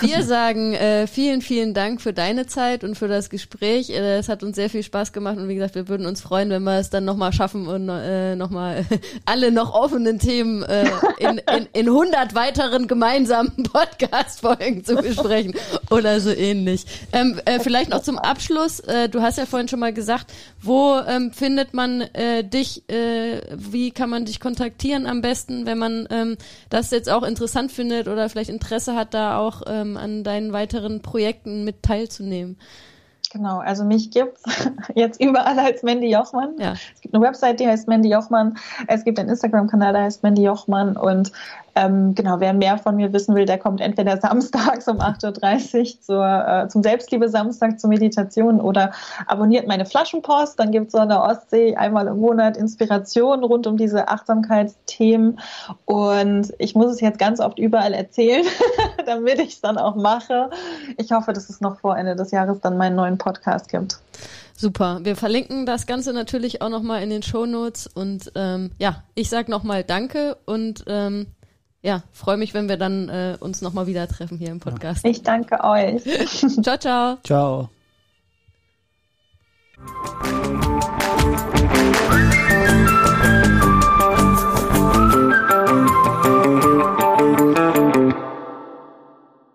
wir sagen äh, vielen, vielen Dank für deine Zeit und für das Gespräch. Äh, es hat uns sehr viel Spaß gemacht und wie gesagt, wir würden uns freuen, wenn wir es dann nochmal schaffen und äh, nochmal alle noch offenen Themen äh, in, in, in 100 weiteren gemeinsamen Podcast-Folgen zu besprechen oder so ähnlich. Ähm, äh, vielleicht noch zum Abschluss, äh, du hast ja vorhin schon mal gesagt, wo ähm, findet man äh, dich, äh, wie kann man dich kontaktieren am besten, wenn man ähm, das jetzt auch interessant findet oder vielleicht Interesse hat, da auch ähm, an deinen weiteren Projekten mit teilzunehmen? Genau, also mich gibt's jetzt überall als Mandy Jochmann. Ja. Es gibt eine Website, die heißt Mandy Jochmann. Es gibt einen Instagram-Kanal, der heißt Mandy Jochmann. Und ähm, genau, wer mehr von mir wissen will, der kommt entweder samstags um 8.30 Uhr zur, äh, zum Selbstliebe-Samstag zur Meditation oder abonniert meine Flaschenpost. Dann gibt es an der Ostsee einmal im Monat Inspiration rund um diese Achtsamkeitsthemen. Und ich muss es jetzt ganz oft überall erzählen, damit ich es dann auch mache. Ich hoffe, dass es noch vor Ende des Jahres dann meinen neuen Podcast gibt. Super. Wir verlinken das Ganze natürlich auch nochmal in den Show Notes. Und ähm, ja, ich sage nochmal Danke und ähm, ja, freue mich, wenn wir dann äh, uns nochmal wieder treffen hier im Podcast. Ich danke euch. ciao, ciao. Ciao.